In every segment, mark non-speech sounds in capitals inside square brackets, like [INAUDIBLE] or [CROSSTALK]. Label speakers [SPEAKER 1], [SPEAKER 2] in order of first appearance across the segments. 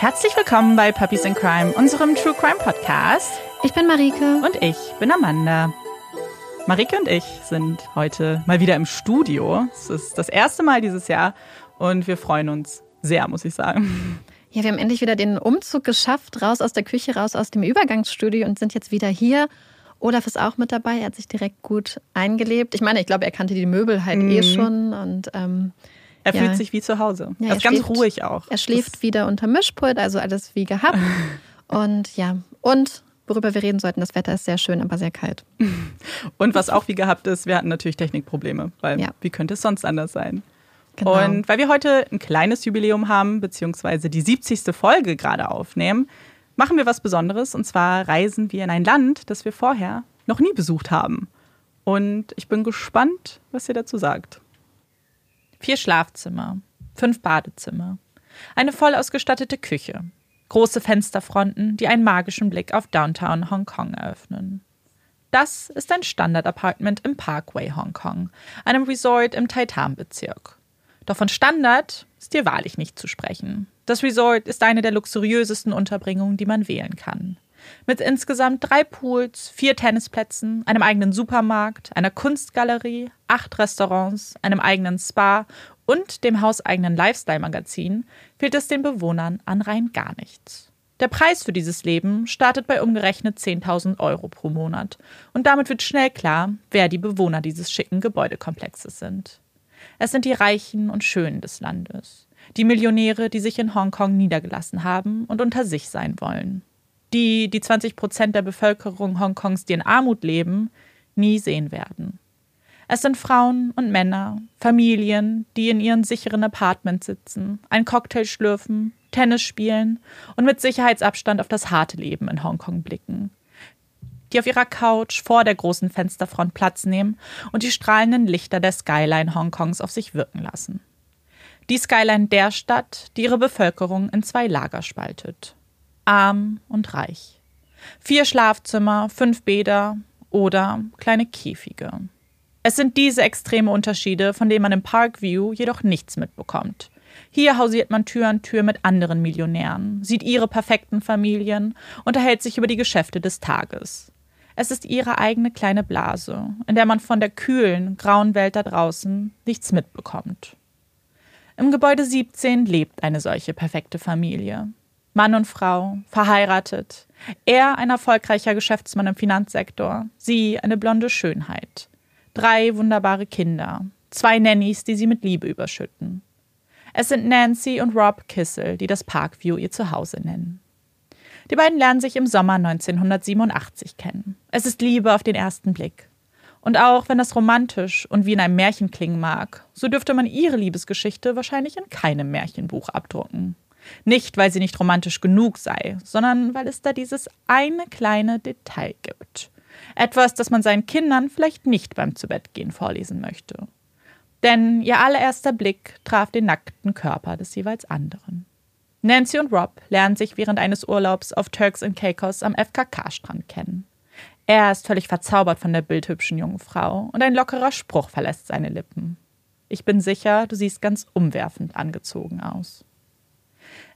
[SPEAKER 1] Herzlich willkommen bei Puppies in Crime, unserem True Crime Podcast.
[SPEAKER 2] Ich bin Marike.
[SPEAKER 1] Und ich bin Amanda. Marike und ich sind heute mal wieder im Studio. Es ist das erste Mal dieses Jahr und wir freuen uns sehr, muss ich sagen.
[SPEAKER 2] Ja, wir haben endlich wieder den Umzug geschafft, raus aus der Küche, raus aus dem Übergangsstudio und sind jetzt wieder hier. Olaf ist auch mit dabei, er hat sich direkt gut eingelebt. Ich meine, ich glaube, er kannte die Möbel halt eh mhm. eh schon und ähm,
[SPEAKER 1] er ja. fühlt sich wie zu Hause. Ja, er ist ganz ruhig auch.
[SPEAKER 2] Er schläft das wieder unter Mischpult, also alles wie gehabt. [LAUGHS] und ja, und worüber wir reden sollten, das Wetter ist sehr schön, aber sehr kalt. [LAUGHS]
[SPEAKER 1] Und was auch wie gehabt ist, wir hatten natürlich Technikprobleme, weil ja. wie könnte es sonst anders sein? Genau. Und weil wir heute ein kleines Jubiläum haben, beziehungsweise die 70. Folge gerade aufnehmen, machen wir was Besonderes. Und zwar reisen wir in ein Land, das wir vorher noch nie besucht haben. Und ich bin gespannt, was ihr dazu sagt. Vier Schlafzimmer, fünf Badezimmer, eine voll ausgestattete Küche, große Fensterfronten, die einen magischen Blick auf Downtown Hongkong eröffnen. Das ist ein Standard-Apartment im Parkway Hongkong, einem Resort im Taitan-Bezirk. Doch von Standard ist hier wahrlich nicht zu sprechen. Das Resort ist eine der luxuriösesten Unterbringungen, die man wählen kann mit insgesamt drei Pools, vier Tennisplätzen, einem eigenen Supermarkt, einer Kunstgalerie, acht Restaurants, einem eigenen Spa und dem hauseigenen Lifestyle-Magazin fehlt es den Bewohnern an rein gar nichts. Der Preis für dieses Leben startet bei umgerechnet 10.000 Euro pro Monat und damit wird schnell klar, wer die Bewohner dieses schicken Gebäudekomplexes sind. Es sind die Reichen und Schönen des Landes, die Millionäre, die sich in Hongkong niedergelassen haben und unter sich sein wollen die die 20 Prozent der Bevölkerung Hongkongs, die in Armut leben, nie sehen werden. Es sind Frauen und Männer, Familien, die in ihren sicheren Apartments sitzen, einen Cocktail schlürfen, Tennis spielen und mit Sicherheitsabstand auf das harte Leben in Hongkong blicken. Die auf ihrer Couch vor der großen Fensterfront Platz nehmen und die strahlenden Lichter der Skyline Hongkongs auf sich wirken lassen. Die Skyline der Stadt, die ihre Bevölkerung in zwei Lager spaltet arm und reich. Vier Schlafzimmer, fünf Bäder oder kleine Käfige. Es sind diese extreme Unterschiede, von denen man im Parkview jedoch nichts mitbekommt. Hier hausiert man Tür an Tür mit anderen Millionären, sieht ihre perfekten Familien, unterhält sich über die Geschäfte des Tages. Es ist ihre eigene kleine Blase, in der man von der kühlen, grauen Welt da draußen nichts mitbekommt. Im Gebäude 17 lebt eine solche perfekte Familie. Mann und Frau, verheiratet. Er ein erfolgreicher Geschäftsmann im Finanzsektor, sie eine blonde Schönheit. Drei wunderbare Kinder, zwei Nannies, die sie mit Liebe überschütten. Es sind Nancy und Rob Kissel, die das Parkview ihr Zuhause nennen. Die beiden lernen sich im Sommer 1987 kennen. Es ist Liebe auf den ersten Blick. Und auch wenn das romantisch und wie in einem Märchen klingen mag, so dürfte man ihre Liebesgeschichte wahrscheinlich in keinem Märchenbuch abdrucken. Nicht, weil sie nicht romantisch genug sei, sondern weil es da dieses eine kleine Detail gibt. Etwas, das man seinen Kindern vielleicht nicht beim Zubettgehen vorlesen möchte. Denn ihr allererster Blick traf den nackten Körper des jeweils anderen. Nancy und Rob lernen sich während eines Urlaubs auf Turks and Caicos am FKK-Strand kennen. Er ist völlig verzaubert von der bildhübschen jungen Frau und ein lockerer Spruch verlässt seine Lippen. Ich bin sicher, du siehst ganz umwerfend angezogen aus.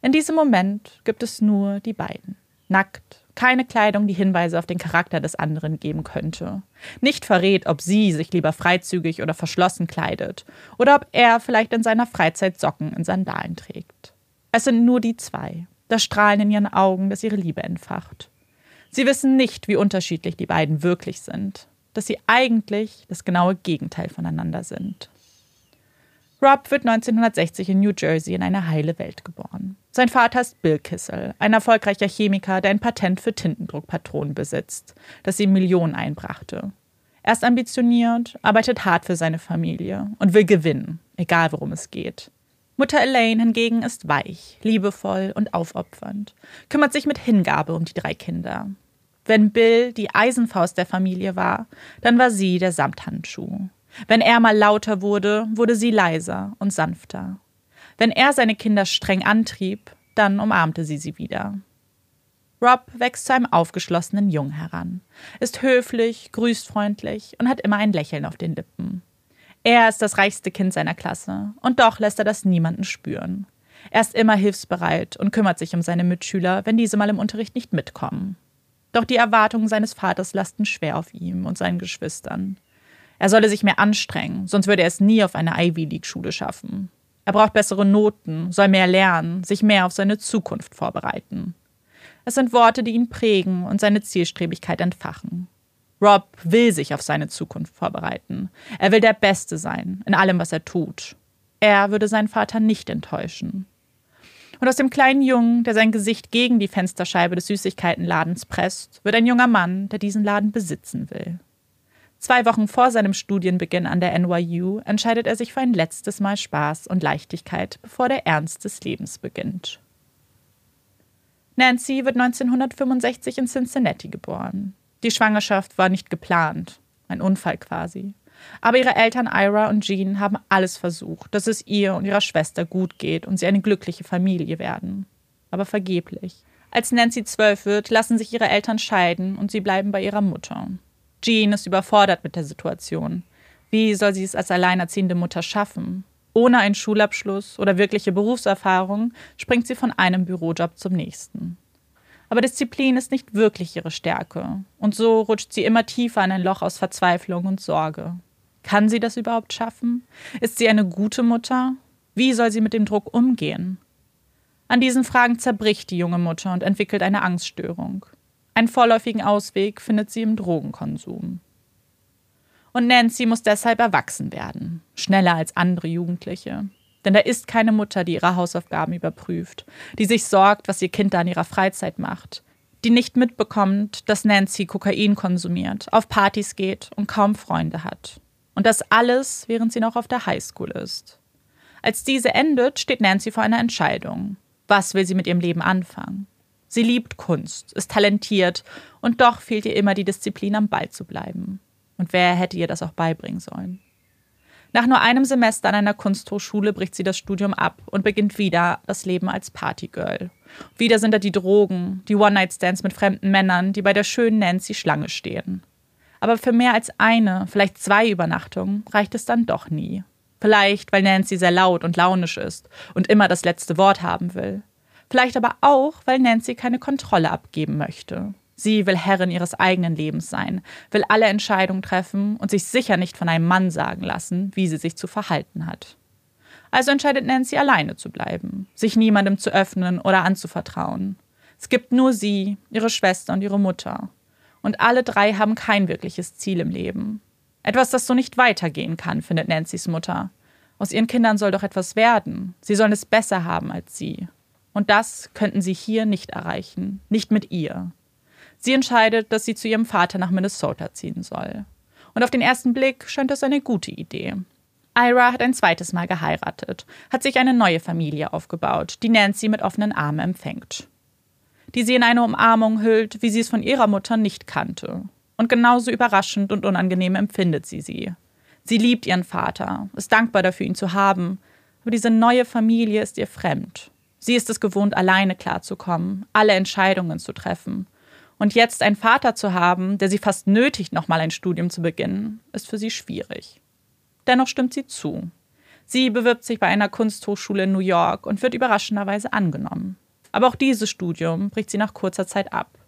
[SPEAKER 1] In diesem Moment gibt es nur die beiden. Nackt, keine Kleidung, die Hinweise auf den Charakter des anderen geben könnte. Nicht verrät, ob sie sich lieber freizügig oder verschlossen kleidet oder ob er vielleicht in seiner Freizeit Socken in Sandalen trägt. Es sind nur die zwei, das Strahlen in ihren Augen, das ihre Liebe entfacht. Sie wissen nicht, wie unterschiedlich die beiden wirklich sind, dass sie eigentlich das genaue Gegenteil voneinander sind. Rob wird 1960 in New Jersey in eine heile Welt geboren. Sein Vater ist Bill Kissel, ein erfolgreicher Chemiker, der ein Patent für Tintendruckpatronen besitzt, das ihm Millionen einbrachte. Er ist ambitioniert, arbeitet hart für seine Familie und will gewinnen, egal worum es geht. Mutter Elaine hingegen ist weich, liebevoll und aufopfernd, kümmert sich mit Hingabe um die drei Kinder. Wenn Bill die Eisenfaust der Familie war, dann war sie der Samthandschuh. Wenn er mal lauter wurde, wurde sie leiser und sanfter. Wenn er seine Kinder streng antrieb, dann umarmte sie sie wieder. Rob wächst zu einem aufgeschlossenen Jungen heran, ist höflich, grüßt freundlich und hat immer ein Lächeln auf den Lippen. Er ist das reichste Kind seiner Klasse, und doch lässt er das niemanden spüren. Er ist immer hilfsbereit und kümmert sich um seine Mitschüler, wenn diese mal im Unterricht nicht mitkommen. Doch die Erwartungen seines Vaters lasten schwer auf ihm und seinen Geschwistern. Er solle sich mehr anstrengen, sonst würde er es nie auf eine Ivy League-Schule schaffen. Er braucht bessere Noten, soll mehr lernen, sich mehr auf seine Zukunft vorbereiten. Es sind Worte, die ihn prägen und seine Zielstrebigkeit entfachen. Rob will sich auf seine Zukunft vorbereiten. Er will der Beste sein in allem, was er tut. Er würde seinen Vater nicht enttäuschen. Und aus dem kleinen Jungen, der sein Gesicht gegen die Fensterscheibe des Süßigkeitenladens presst, wird ein junger Mann, der diesen Laden besitzen will. Zwei Wochen vor seinem Studienbeginn an der NYU entscheidet er sich für ein letztes Mal Spaß und Leichtigkeit, bevor der Ernst des Lebens beginnt. Nancy wird 1965 in Cincinnati geboren. Die Schwangerschaft war nicht geplant, ein Unfall quasi. Aber ihre Eltern Ira und Jean haben alles versucht, dass es ihr und ihrer Schwester gut geht und sie eine glückliche Familie werden. Aber vergeblich. Als Nancy zwölf wird, lassen sich ihre Eltern scheiden und sie bleiben bei ihrer Mutter. Jean ist überfordert mit der Situation. Wie soll sie es als alleinerziehende Mutter schaffen? Ohne einen Schulabschluss oder wirkliche Berufserfahrung springt sie von einem Bürojob zum nächsten. Aber Disziplin ist nicht wirklich ihre Stärke. Und so rutscht sie immer tiefer in ein Loch aus Verzweiflung und Sorge. Kann sie das überhaupt schaffen? Ist sie eine gute Mutter? Wie soll sie mit dem Druck umgehen? An diesen Fragen zerbricht die junge Mutter und entwickelt eine Angststörung. Einen vorläufigen Ausweg findet sie im Drogenkonsum. Und Nancy muss deshalb erwachsen werden, schneller als andere Jugendliche. Denn da ist keine Mutter, die ihre Hausaufgaben überprüft, die sich sorgt, was ihr Kind da in ihrer Freizeit macht, die nicht mitbekommt, dass Nancy Kokain konsumiert, auf Partys geht und kaum Freunde hat. Und das alles, während sie noch auf der Highschool ist. Als diese endet, steht Nancy vor einer Entscheidung. Was will sie mit ihrem Leben anfangen? Sie liebt Kunst, ist talentiert und doch fehlt ihr immer die Disziplin, am Ball zu bleiben. Und wer hätte ihr das auch beibringen sollen? Nach nur einem Semester an einer Kunsthochschule bricht sie das Studium ab und beginnt wieder das Leben als Partygirl. Wieder sind da die Drogen, die One-Night-Stands mit fremden Männern, die bei der schönen Nancy Schlange stehen. Aber für mehr als eine, vielleicht zwei Übernachtungen reicht es dann doch nie. Vielleicht, weil Nancy sehr laut und launisch ist und immer das letzte Wort haben will. Vielleicht aber auch, weil Nancy keine Kontrolle abgeben möchte. Sie will Herrin ihres eigenen Lebens sein, will alle Entscheidungen treffen und sich sicher nicht von einem Mann sagen lassen, wie sie sich zu verhalten hat. Also entscheidet Nancy alleine zu bleiben, sich niemandem zu öffnen oder anzuvertrauen. Es gibt nur sie, ihre Schwester und ihre Mutter. Und alle drei haben kein wirkliches Ziel im Leben. Etwas, das so nicht weitergehen kann, findet Nancy's Mutter. Aus ihren Kindern soll doch etwas werden. Sie sollen es besser haben als sie. Und das könnten sie hier nicht erreichen, nicht mit ihr. Sie entscheidet, dass sie zu ihrem Vater nach Minnesota ziehen soll. Und auf den ersten Blick scheint das eine gute Idee. Ira hat ein zweites Mal geheiratet, hat sich eine neue Familie aufgebaut, die Nancy mit offenen Armen empfängt. Die sie in eine Umarmung hüllt, wie sie es von ihrer Mutter nicht kannte. Und genauso überraschend und unangenehm empfindet sie sie. Sie liebt ihren Vater, ist dankbar dafür, ihn zu haben, aber diese neue Familie ist ihr fremd. Sie ist es gewohnt, alleine klarzukommen, alle Entscheidungen zu treffen. Und jetzt einen Vater zu haben, der sie fast nötigt, nochmal ein Studium zu beginnen, ist für sie schwierig. Dennoch stimmt sie zu. Sie bewirbt sich bei einer Kunsthochschule in New York und wird überraschenderweise angenommen. Aber auch dieses Studium bricht sie nach kurzer Zeit ab.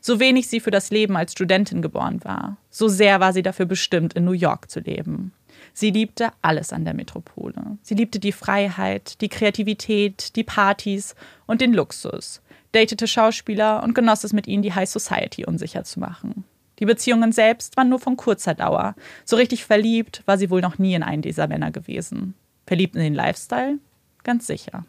[SPEAKER 1] So wenig sie für das Leben als Studentin geboren war, so sehr war sie dafür bestimmt, in New York zu leben. Sie liebte alles an der Metropole. Sie liebte die Freiheit, die Kreativität, die Partys und den Luxus, datete Schauspieler und genoss es mit ihnen, die High Society unsicher zu machen. Die Beziehungen selbst waren nur von kurzer Dauer. So richtig verliebt war sie wohl noch nie in einen dieser Männer gewesen. Verliebt in den Lifestyle? Ganz sicher.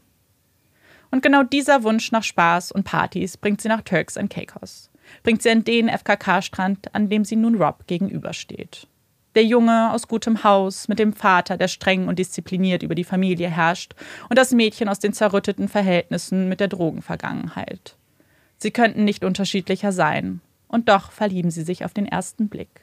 [SPEAKER 1] Und genau dieser Wunsch nach Spaß und Partys bringt sie nach Turks and Caicos. Bringt sie an den FKK-Strand, an dem sie nun Rob gegenübersteht. Der Junge aus gutem Haus mit dem Vater, der streng und diszipliniert über die Familie herrscht, und das Mädchen aus den zerrütteten Verhältnissen mit der Drogenvergangenheit. Sie könnten nicht unterschiedlicher sein, und doch verlieben sie sich auf den ersten Blick.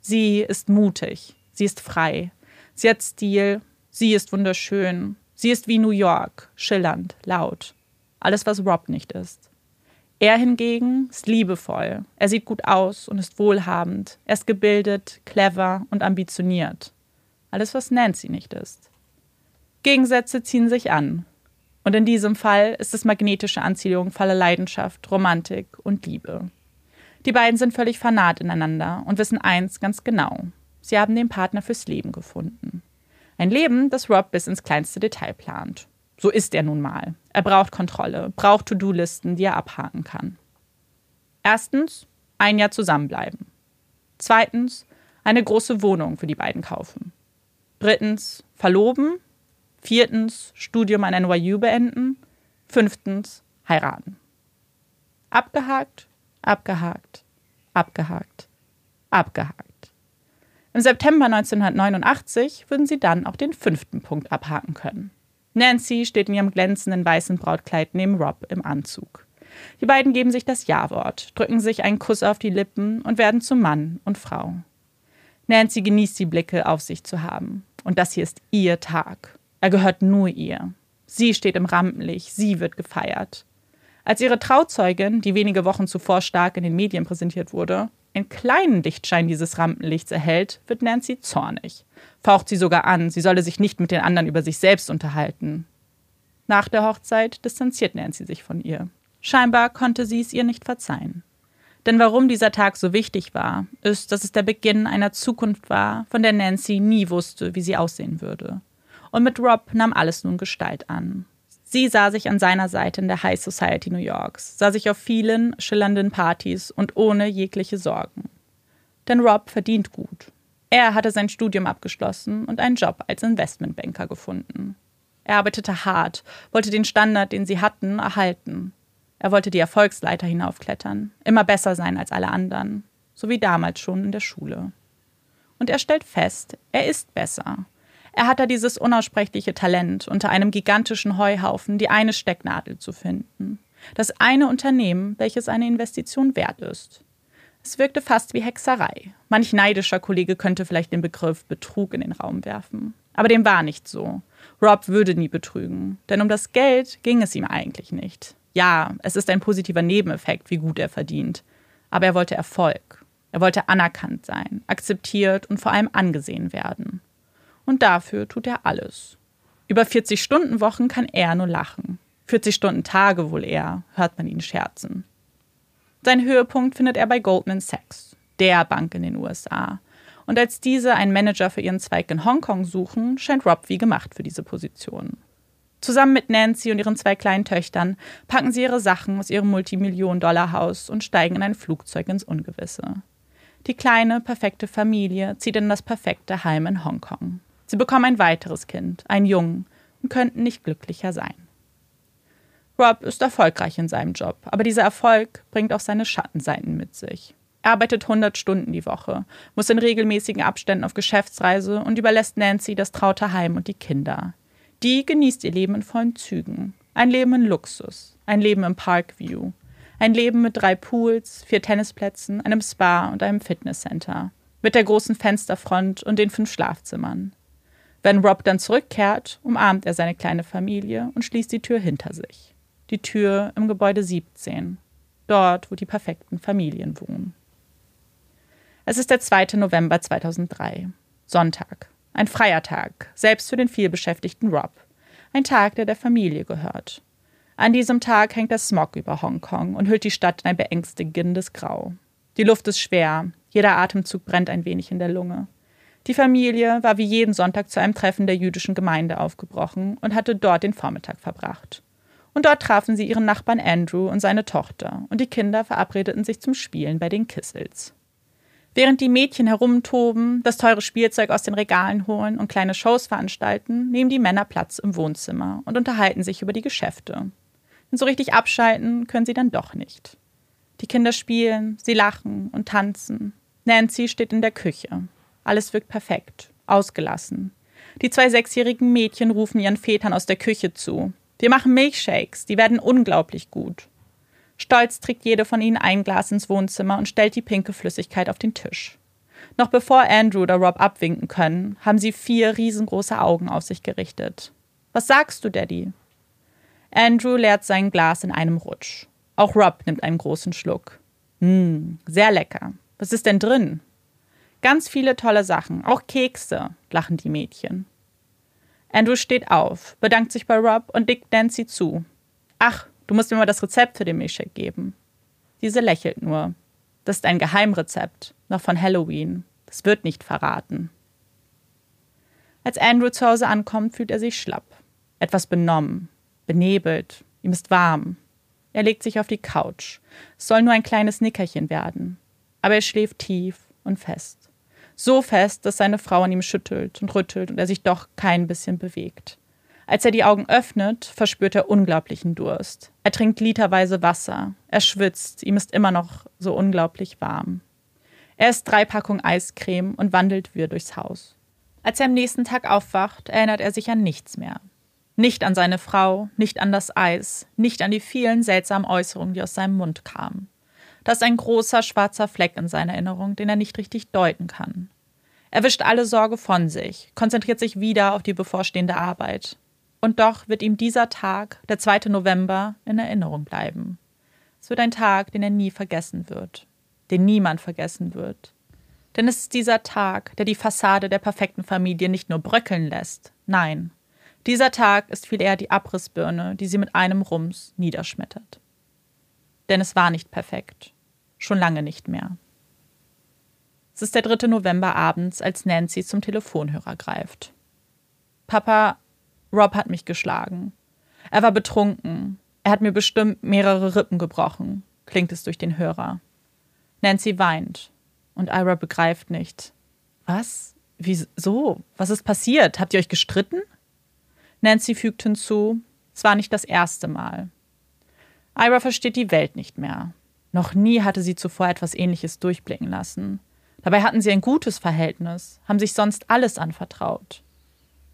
[SPEAKER 1] Sie ist mutig, sie ist frei, sie hat Stil, sie ist wunderschön, sie ist wie New York, schillernd, laut. Alles, was Rob nicht ist. Er hingegen ist liebevoll. Er sieht gut aus und ist wohlhabend. Er ist gebildet, clever und ambitioniert. Alles, was Nancy nicht ist. Gegensätze ziehen sich an. Und in diesem Fall ist es magnetische Anziehung voller Leidenschaft, Romantik und Liebe. Die beiden sind völlig fanat ineinander und wissen eins ganz genau. Sie haben den Partner fürs Leben gefunden. Ein Leben, das Rob bis ins kleinste Detail plant. So ist er nun mal. Er braucht Kontrolle, braucht To-Do-Listen, die er abhaken kann. Erstens, ein Jahr zusammenbleiben. Zweitens, eine große Wohnung für die beiden kaufen. Drittens, verloben. Viertens, Studium an NYU beenden. Fünftens, heiraten. Abgehakt, abgehakt, abgehakt, abgehakt. Im September 1989 würden sie dann auch den fünften Punkt abhaken können. Nancy steht in ihrem glänzenden weißen Brautkleid neben Rob im Anzug. Die beiden geben sich das Ja-Wort, drücken sich einen Kuss auf die Lippen und werden zu Mann und Frau. Nancy genießt die Blicke auf sich zu haben. Und das hier ist ihr Tag. Er gehört nur ihr. Sie steht im Rampenlicht, sie wird gefeiert. Als ihre Trauzeugin, die wenige Wochen zuvor stark in den Medien präsentiert wurde, einen kleinen Lichtschein dieses Rampenlichts erhält, wird Nancy zornig. Faucht sie sogar an, sie solle sich nicht mit den anderen über sich selbst unterhalten. Nach der Hochzeit distanziert Nancy sich von ihr. Scheinbar konnte sie es ihr nicht verzeihen. Denn warum dieser Tag so wichtig war, ist, dass es der Beginn einer Zukunft war, von der Nancy nie wusste, wie sie aussehen würde. Und mit Rob nahm alles nun Gestalt an. Sie sah sich an seiner Seite in der High Society New Yorks, sah sich auf vielen schillernden Partys und ohne jegliche Sorgen. Denn Rob verdient gut. Er hatte sein Studium abgeschlossen und einen Job als Investmentbanker gefunden. Er arbeitete hart, wollte den Standard, den sie hatten, erhalten. Er wollte die Erfolgsleiter hinaufklettern, immer besser sein als alle anderen, so wie damals schon in der Schule. Und er stellt fest, er ist besser. Er hat da dieses unaussprechliche Talent, unter einem gigantischen Heuhaufen die eine Stecknadel zu finden. Das eine Unternehmen, welches eine Investition wert ist. Es wirkte fast wie Hexerei. Manch neidischer Kollege könnte vielleicht den Begriff Betrug in den Raum werfen. Aber dem war nicht so. Rob würde nie betrügen, denn um das Geld ging es ihm eigentlich nicht. Ja, es ist ein positiver Nebeneffekt, wie gut er verdient. Aber er wollte Erfolg. Er wollte anerkannt sein, akzeptiert und vor allem angesehen werden. Und dafür tut er alles. Über 40 Stunden Wochen kann er nur lachen. 40 Stunden Tage wohl eher, hört man ihn scherzen. Sein Höhepunkt findet er bei Goldman Sachs, der Bank in den USA. Und als diese einen Manager für ihren Zweig in Hongkong suchen, scheint Rob wie gemacht für diese Position. Zusammen mit Nancy und ihren zwei kleinen Töchtern packen sie ihre Sachen aus ihrem Multimillion-Dollar-Haus und steigen in ein Flugzeug ins Ungewisse. Die kleine, perfekte Familie zieht in das perfekte Heim in Hongkong. Sie bekommen ein weiteres Kind, einen Jungen, und könnten nicht glücklicher sein. Rob ist erfolgreich in seinem Job, aber dieser Erfolg bringt auch seine Schattenseiten mit sich. Er arbeitet 100 Stunden die Woche, muss in regelmäßigen Abständen auf Geschäftsreise und überlässt Nancy das traute Heim und die Kinder. Die genießt ihr Leben in vollen Zügen. Ein Leben in Luxus, ein Leben im Parkview, ein Leben mit drei Pools, vier Tennisplätzen, einem Spa und einem Fitnesscenter, mit der großen Fensterfront und den fünf Schlafzimmern. Wenn Rob dann zurückkehrt, umarmt er seine kleine Familie und schließt die Tür hinter sich. Die Tür im Gebäude 17, dort, wo die perfekten Familien wohnen. Es ist der 2. November 2003, Sonntag. Ein freier Tag, selbst für den vielbeschäftigten Rob. Ein Tag, der der Familie gehört. An diesem Tag hängt der Smog über Hongkong und hüllt die Stadt in ein beängstigendes Grau. Die Luft ist schwer, jeder Atemzug brennt ein wenig in der Lunge. Die Familie war wie jeden Sonntag zu einem Treffen der jüdischen Gemeinde aufgebrochen und hatte dort den Vormittag verbracht. Und dort trafen sie ihren Nachbarn Andrew und seine Tochter, und die Kinder verabredeten sich zum Spielen bei den Kissels. Während die Mädchen herumtoben, das teure Spielzeug aus den Regalen holen und kleine Shows veranstalten, nehmen die Männer Platz im Wohnzimmer und unterhalten sich über die Geschäfte. Und so richtig abschalten können sie dann doch nicht. Die Kinder spielen, sie lachen und tanzen. Nancy steht in der Küche. Alles wirkt perfekt, ausgelassen. Die zwei sechsjährigen Mädchen rufen ihren Vätern aus der Küche zu. Wir machen Milchshakes, die werden unglaublich gut. Stolz trägt jede von ihnen ein Glas ins Wohnzimmer und stellt die pinke Flüssigkeit auf den Tisch. Noch bevor Andrew oder Rob abwinken können, haben sie vier riesengroße Augen auf sich gerichtet. Was sagst du, Daddy? Andrew leert sein Glas in einem Rutsch. Auch Rob nimmt einen großen Schluck. Hm, sehr lecker. Was ist denn drin? Ganz viele tolle Sachen, auch Kekse, lachen die Mädchen. Andrew steht auf, bedankt sich bei Rob und nickt Nancy zu. Ach, du musst mir mal das Rezept für den Milchshake geben. Diese lächelt nur. Das ist ein Geheimrezept, noch von Halloween. Das wird nicht verraten. Als Andrew zu Hause ankommt, fühlt er sich schlapp, etwas benommen, benebelt, ihm ist warm. Er legt sich auf die Couch. Es soll nur ein kleines Nickerchen werden. Aber er schläft tief und fest. So fest, dass seine Frau an ihm schüttelt und rüttelt und er sich doch kein bisschen bewegt. Als er die Augen öffnet, verspürt er unglaublichen Durst. Er trinkt literweise Wasser. Er schwitzt. Ihm ist immer noch so unglaublich warm. Er isst drei Packungen Eiscreme und wandelt wirr durchs Haus. Als er am nächsten Tag aufwacht, erinnert er sich an nichts mehr. Nicht an seine Frau, nicht an das Eis, nicht an die vielen seltsamen Äußerungen, die aus seinem Mund kamen. Da ist ein großer schwarzer Fleck in seiner Erinnerung, den er nicht richtig deuten kann. Er wischt alle Sorge von sich, konzentriert sich wieder auf die bevorstehende Arbeit. Und doch wird ihm dieser Tag, der 2. November, in Erinnerung bleiben. Es wird ein Tag, den er nie vergessen wird, den niemand vergessen wird. Denn es ist dieser Tag, der die Fassade der perfekten Familie nicht nur bröckeln lässt, nein, dieser Tag ist viel eher die Abrissbirne, die sie mit einem Rums niederschmettert. Denn es war nicht perfekt. Schon lange nicht mehr. Es ist der 3. November abends, als Nancy zum Telefonhörer greift. Papa, Rob hat mich geschlagen. Er war betrunken. Er hat mir bestimmt mehrere Rippen gebrochen, klingt es durch den Hörer. Nancy weint und Ira begreift nicht. Was? Wieso? Was ist passiert? Habt ihr euch gestritten? Nancy fügt hinzu, es war nicht das erste Mal. Ira versteht die Welt nicht mehr. Noch nie hatte sie zuvor etwas Ähnliches durchblicken lassen. Dabei hatten sie ein gutes Verhältnis, haben sich sonst alles anvertraut.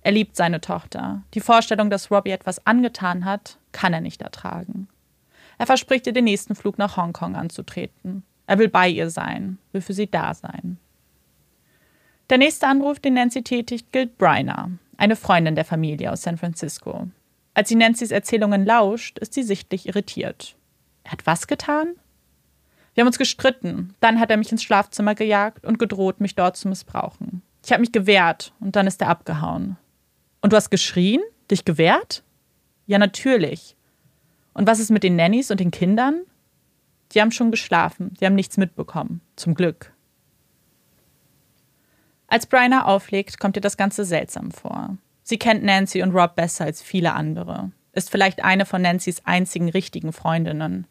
[SPEAKER 1] Er liebt seine Tochter. Die Vorstellung, dass Robbie etwas angetan hat, kann er nicht ertragen. Er verspricht ihr, den nächsten Flug nach Hongkong anzutreten. Er will bei ihr sein, will für sie da sein. Der nächste Anruf, den Nancy tätigt, gilt Bryna, eine Freundin der Familie aus San Francisco. Als sie Nancy's Erzählungen lauscht, ist sie sichtlich irritiert. Er hat was getan? Wir haben uns gestritten. Dann hat er mich ins Schlafzimmer gejagt und gedroht, mich dort zu missbrauchen. Ich habe mich gewehrt und dann ist er abgehauen. Und du hast geschrien? Dich gewehrt? Ja, natürlich. Und was ist mit den Nannies und den Kindern? Die haben schon geschlafen, die haben nichts mitbekommen. Zum Glück. Als Bryna auflegt, kommt ihr das Ganze seltsam vor. Sie kennt Nancy und Rob besser als viele andere, ist vielleicht eine von Nancy's einzigen richtigen Freundinnen.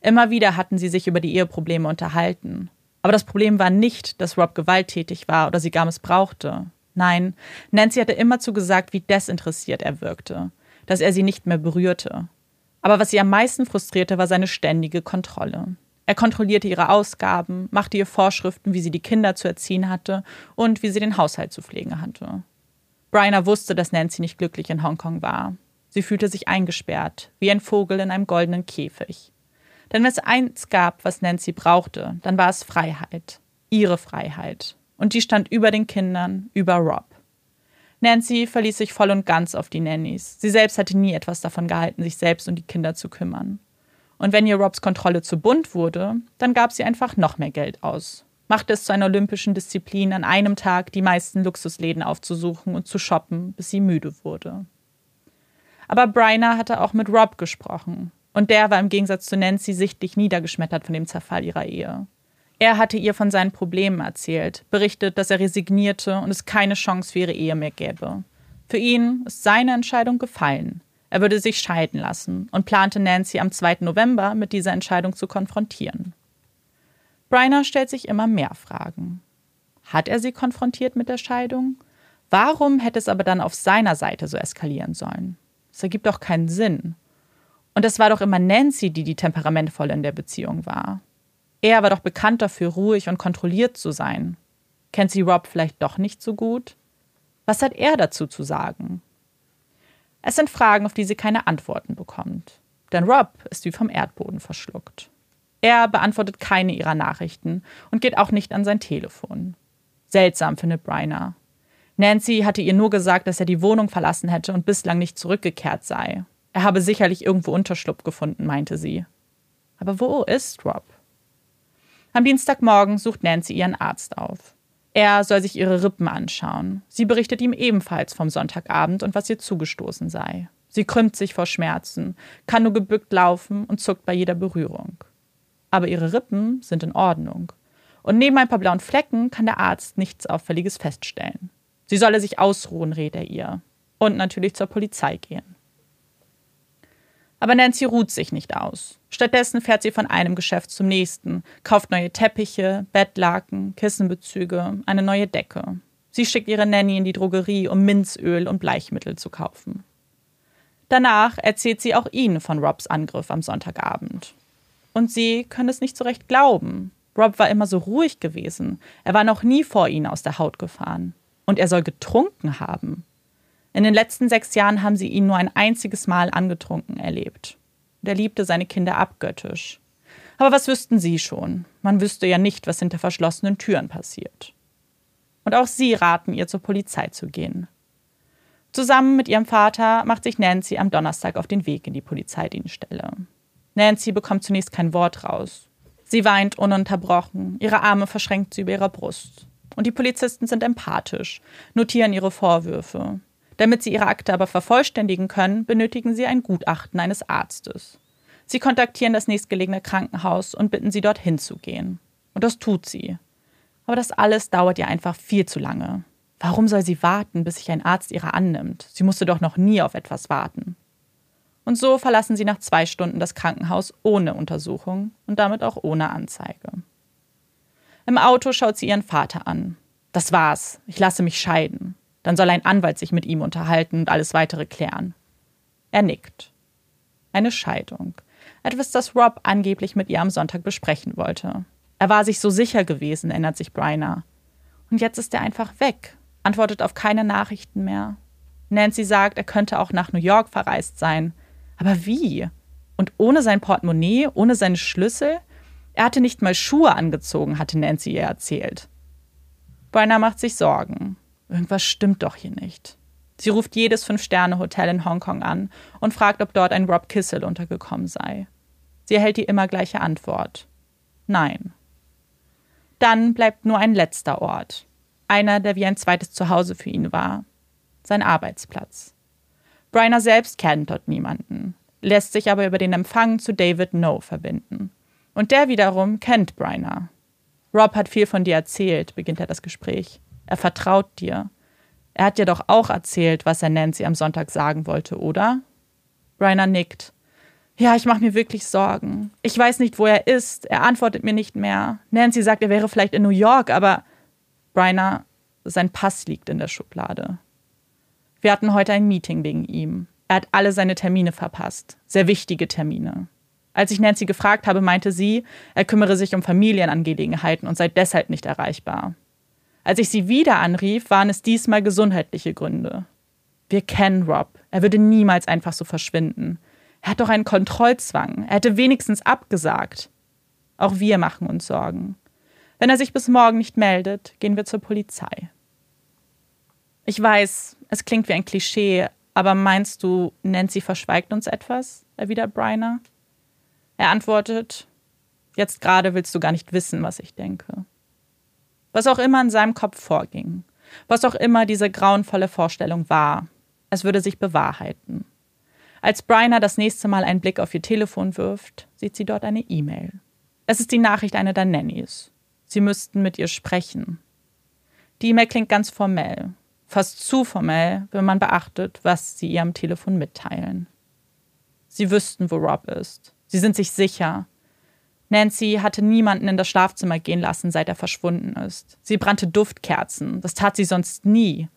[SPEAKER 1] Immer wieder hatten sie sich über die Eheprobleme unterhalten. Aber das Problem war nicht, dass Rob gewalttätig war oder sie gar missbrauchte. Nein, Nancy hatte immerzu gesagt, wie desinteressiert er wirkte, dass er sie nicht mehr berührte. Aber was sie am meisten frustrierte, war seine ständige Kontrolle. Er kontrollierte ihre Ausgaben, machte ihr Vorschriften, wie sie die Kinder zu erziehen hatte und wie sie den Haushalt zu pflegen hatte. Bryna wusste, dass Nancy nicht glücklich in Hongkong war. Sie fühlte sich eingesperrt, wie ein Vogel in einem goldenen Käfig. Denn wenn es eins gab, was Nancy brauchte, dann war es Freiheit. Ihre Freiheit. Und die stand über den Kindern, über Rob. Nancy verließ sich voll und ganz auf die Nannies. Sie selbst hatte nie etwas davon gehalten, sich selbst um die Kinder zu kümmern. Und wenn ihr Robs Kontrolle zu bunt wurde, dann gab sie einfach noch mehr Geld aus. Machte es zu einer olympischen Disziplin, an einem Tag die meisten Luxusläden aufzusuchen und zu shoppen, bis sie müde wurde. Aber Bryna hatte auch mit Rob gesprochen. Und der war im Gegensatz zu Nancy sichtlich niedergeschmettert von dem Zerfall ihrer Ehe. Er hatte ihr von seinen Problemen erzählt, berichtet, dass er resignierte und es keine Chance für ihre Ehe mehr gäbe. Für ihn ist seine Entscheidung gefallen. Er würde sich scheiden lassen und plante Nancy am 2. November mit dieser Entscheidung zu konfrontieren. Bryna stellt sich immer mehr Fragen. Hat er sie konfrontiert mit der Scheidung? Warum hätte es aber dann auf seiner Seite so eskalieren sollen? Es ergibt doch keinen Sinn. Und es war doch immer Nancy, die die temperamentvolle in der Beziehung war. Er war doch bekannt dafür, ruhig und kontrolliert zu sein. Kennt sie Rob vielleicht doch nicht so gut? Was hat er dazu zu sagen? Es sind Fragen, auf die sie keine Antworten bekommt. Denn Rob ist wie vom Erdboden verschluckt. Er beantwortet keine ihrer Nachrichten und geht auch nicht an sein Telefon. Seltsam findet Bryna. Nancy hatte ihr nur gesagt, dass er die Wohnung verlassen hätte und bislang nicht zurückgekehrt sei. Er habe sicherlich irgendwo Unterschlupf gefunden, meinte sie. Aber wo ist Rob? Am Dienstagmorgen sucht Nancy ihren Arzt auf. Er soll sich ihre Rippen anschauen. Sie berichtet ihm ebenfalls vom Sonntagabend und was ihr zugestoßen sei. Sie krümmt sich vor Schmerzen, kann nur gebückt laufen und zuckt bei jeder Berührung. Aber ihre Rippen sind in Ordnung. Und neben ein paar blauen Flecken kann der Arzt nichts Auffälliges feststellen. Sie solle sich ausruhen, rät er ihr. Und natürlich zur Polizei gehen. Aber Nancy ruht sich nicht aus. Stattdessen fährt sie von einem Geschäft zum nächsten, kauft neue Teppiche, Bettlaken, Kissenbezüge, eine neue Decke. Sie schickt ihre Nanny in die Drogerie, um Minzöl und Bleichmittel zu kaufen. Danach erzählt sie auch ihn von Robs Angriff am Sonntagabend. Und sie können es nicht so recht glauben. Rob war immer so ruhig gewesen. Er war noch nie vor ihnen aus der Haut gefahren. Und er soll getrunken haben. In den letzten sechs Jahren haben sie ihn nur ein einziges Mal angetrunken erlebt. Der liebte seine Kinder abgöttisch. Aber was wüssten sie schon? Man wüsste ja nicht, was hinter verschlossenen Türen passiert. Und auch sie raten ihr, zur Polizei zu gehen. Zusammen mit ihrem Vater macht sich Nancy am Donnerstag auf den Weg in die Polizeidienststelle. Nancy bekommt zunächst kein Wort raus. Sie weint ununterbrochen, ihre Arme verschränkt sie über ihrer Brust. Und die Polizisten sind empathisch, notieren ihre Vorwürfe. Damit sie ihre Akte aber vervollständigen können, benötigen sie ein Gutachten eines Arztes. Sie kontaktieren das nächstgelegene Krankenhaus und bitten sie, dorthin zu gehen. Und das tut sie. Aber das alles dauert ihr einfach viel zu lange. Warum soll sie warten, bis sich ein Arzt ihrer annimmt? Sie musste doch noch nie auf etwas warten. Und so verlassen sie nach zwei Stunden das Krankenhaus ohne Untersuchung und damit auch ohne Anzeige. Im Auto schaut sie ihren Vater an. Das war's, ich lasse mich scheiden. Dann soll ein Anwalt sich mit ihm unterhalten und alles weitere klären. Er nickt. Eine Scheidung. Etwas, das Rob angeblich mit ihr am Sonntag besprechen wollte. Er war sich so sicher gewesen, erinnert sich Bryna. Und jetzt ist er einfach weg, antwortet auf keine Nachrichten mehr. Nancy sagt, er könnte auch nach New York verreist sein. Aber wie? Und ohne sein Portemonnaie, ohne seine Schlüssel? Er hatte nicht mal Schuhe angezogen, hatte Nancy ihr erzählt. Bryna macht sich Sorgen. Irgendwas stimmt doch hier nicht. Sie ruft jedes Fünf-Sterne-Hotel in Hongkong an und fragt, ob dort ein Rob Kissel untergekommen sei. Sie erhält die immer gleiche Antwort. Nein. Dann bleibt nur ein letzter Ort. Einer, der wie ein zweites Zuhause für ihn war. Sein Arbeitsplatz. Bryner selbst kennt dort niemanden, lässt sich aber über den Empfang zu David No verbinden. Und der wiederum kennt Bryner. Rob hat viel von dir erzählt, beginnt er das Gespräch. Er vertraut dir. Er hat dir doch auch erzählt, was er Nancy am Sonntag sagen wollte, oder? Rainer nickt. Ja, ich mache mir wirklich Sorgen. Ich weiß nicht, wo er ist. Er antwortet mir nicht mehr. Nancy sagt, er wäre vielleicht in New York, aber Rainer, sein Pass liegt in der Schublade. Wir hatten heute ein Meeting wegen ihm. Er hat alle seine Termine verpasst. Sehr wichtige Termine. Als ich Nancy gefragt habe, meinte sie, er kümmere sich um Familienangelegenheiten und sei deshalb nicht erreichbar. Als ich sie wieder anrief, waren es diesmal gesundheitliche Gründe. Wir kennen Rob. Er würde niemals einfach so verschwinden. Er hat doch einen Kontrollzwang. Er hätte wenigstens abgesagt. Auch wir machen uns Sorgen. Wenn er sich bis morgen nicht meldet, gehen wir zur Polizei. Ich weiß, es klingt wie ein Klischee, aber meinst du, Nancy verschweigt uns etwas? erwidert Bryner. Er antwortet, jetzt gerade willst du gar nicht wissen, was ich denke. Was auch immer in seinem Kopf vorging, was auch immer diese grauenvolle Vorstellung war, es würde sich bewahrheiten. Als Bryna das nächste Mal einen Blick auf ihr Telefon wirft, sieht sie dort eine E-Mail. Es ist die Nachricht einer der Nannies. Sie müssten mit ihr sprechen. Die E-Mail klingt ganz formell, fast zu formell, wenn man beachtet, was sie ihr am Telefon mitteilen. Sie wüssten, wo Rob ist. Sie sind sich sicher. Nancy hatte niemanden in das Schlafzimmer gehen lassen, seit er verschwunden ist. Sie brannte Duftkerzen, das tat sie sonst nie.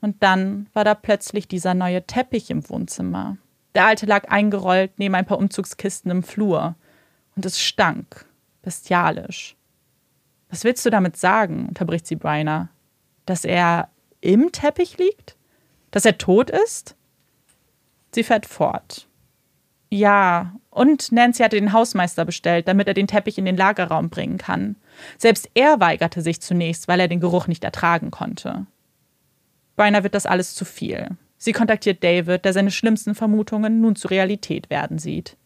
[SPEAKER 1] Und dann war da plötzlich dieser neue Teppich im Wohnzimmer. Der alte lag eingerollt neben ein paar Umzugskisten im Flur. Und es stank. Bestialisch. Was willst du damit sagen? unterbricht sie Bryner. Dass er im Teppich liegt? Dass er tot ist? Sie fährt fort. Ja, und Nancy hatte den Hausmeister bestellt, damit er den Teppich in den Lagerraum bringen kann. Selbst er weigerte sich zunächst, weil er den Geruch nicht ertragen konnte. Bryner wird das alles zu viel. Sie kontaktiert David, der seine schlimmsten Vermutungen nun zur Realität werden sieht.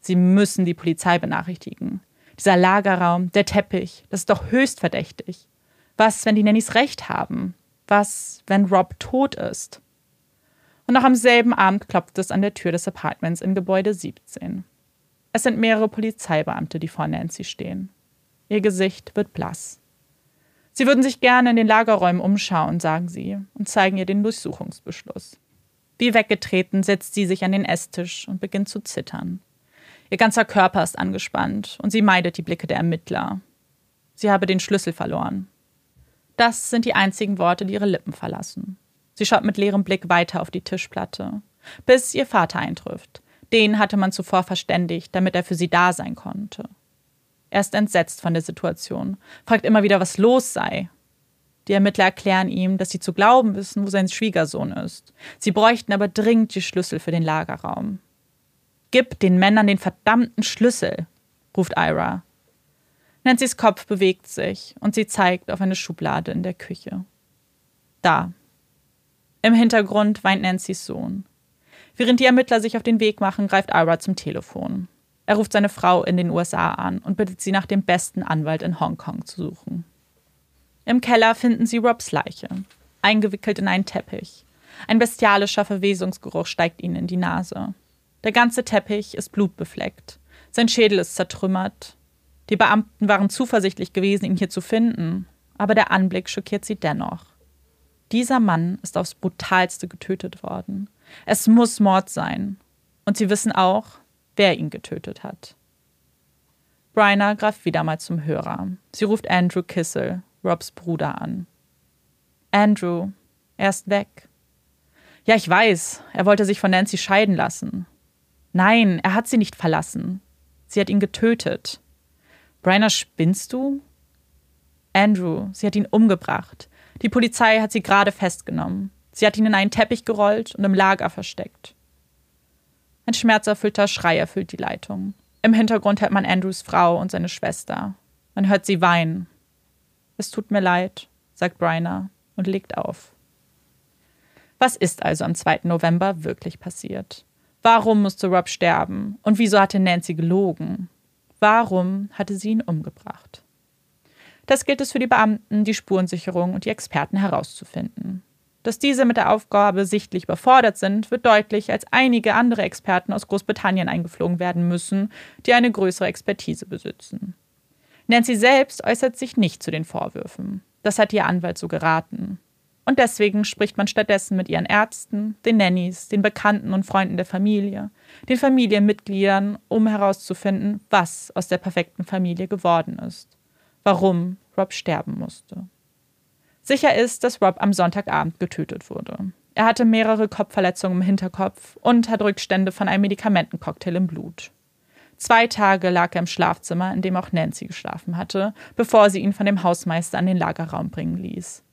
[SPEAKER 1] Sie müssen die Polizei benachrichtigen. Dieser Lagerraum, der Teppich, das ist doch höchst verdächtig. Was, wenn die Nannys recht haben? Was, wenn Rob tot ist? Und noch am selben Abend klopft es an der Tür des Apartments in Gebäude 17. Es sind mehrere Polizeibeamte, die vor Nancy stehen. Ihr Gesicht wird blass. Sie würden sich gerne in den Lagerräumen umschauen, sagen sie, und zeigen ihr den Durchsuchungsbeschluss. Wie weggetreten setzt sie sich an den Esstisch und beginnt zu zittern. Ihr ganzer Körper ist angespannt und sie meidet die Blicke der Ermittler. Sie habe den Schlüssel verloren. Das sind die einzigen Worte, die ihre Lippen verlassen. Sie schaut mit leerem Blick weiter auf die Tischplatte, bis ihr Vater eintrifft. Den hatte man zuvor verständigt, damit er für sie da sein konnte. Er ist entsetzt von der Situation, fragt immer wieder, was los sei. Die Ermittler erklären ihm, dass sie zu glauben wissen, wo sein Schwiegersohn ist. Sie bräuchten aber dringend die Schlüssel für den Lagerraum. Gib den Männern den verdammten Schlüssel, ruft Ira. Nancy's Kopf bewegt sich und sie zeigt auf eine Schublade in der Küche. Da. Im Hintergrund weint Nancy's Sohn. Während die Ermittler sich auf den Weg machen, greift Ira zum Telefon. Er ruft seine Frau in den USA an und bittet sie nach dem besten Anwalt in Hongkong zu suchen. Im Keller finden sie Robs Leiche, eingewickelt in einen Teppich. Ein bestialischer Verwesungsgeruch steigt ihnen in die Nase. Der ganze Teppich ist blutbefleckt. Sein Schädel ist zertrümmert. Die Beamten waren zuversichtlich gewesen, ihn hier zu finden, aber der Anblick schockiert sie dennoch. Dieser Mann ist aufs brutalste getötet worden. Es muss Mord sein. Und sie wissen auch, wer ihn getötet hat. Bryna greift wieder mal zum Hörer. Sie ruft Andrew Kissel, Robs Bruder an. Andrew, er ist weg. Ja, ich weiß, er wollte sich von Nancy scheiden lassen. Nein, er hat sie nicht verlassen. Sie hat ihn getötet. Bryna, spinnst du? Andrew, sie hat ihn umgebracht. Die Polizei hat sie gerade festgenommen. Sie hat ihn in einen Teppich gerollt und im Lager versteckt. Ein schmerzerfüllter Schrei erfüllt die Leitung. Im Hintergrund hört man Andrews Frau und seine Schwester. Man hört sie weinen. Es tut mir leid, sagt Bryna und legt auf. Was ist also am 2. November wirklich passiert? Warum musste Rob sterben? Und wieso hatte Nancy gelogen? Warum hatte sie ihn umgebracht? Das gilt es für die Beamten, die Spurensicherung und die Experten herauszufinden. Dass diese mit der Aufgabe sichtlich überfordert sind, wird deutlich, als einige andere Experten aus Großbritannien eingeflogen werden müssen, die eine größere Expertise besitzen. Nancy selbst äußert sich nicht zu den Vorwürfen. Das hat ihr Anwalt so geraten. Und deswegen spricht man stattdessen mit ihren Ärzten, den Nannies, den Bekannten und Freunden der Familie, den Familienmitgliedern, um herauszufinden, was aus der perfekten Familie geworden ist, warum Rob sterben musste. Sicher ist, dass Rob am Sonntagabend getötet wurde. Er hatte mehrere Kopfverletzungen im Hinterkopf und hat Rückstände von einem Medikamentencocktail im Blut. Zwei Tage lag er im Schlafzimmer, in dem auch Nancy geschlafen hatte, bevor sie ihn von dem Hausmeister an den Lagerraum bringen ließ.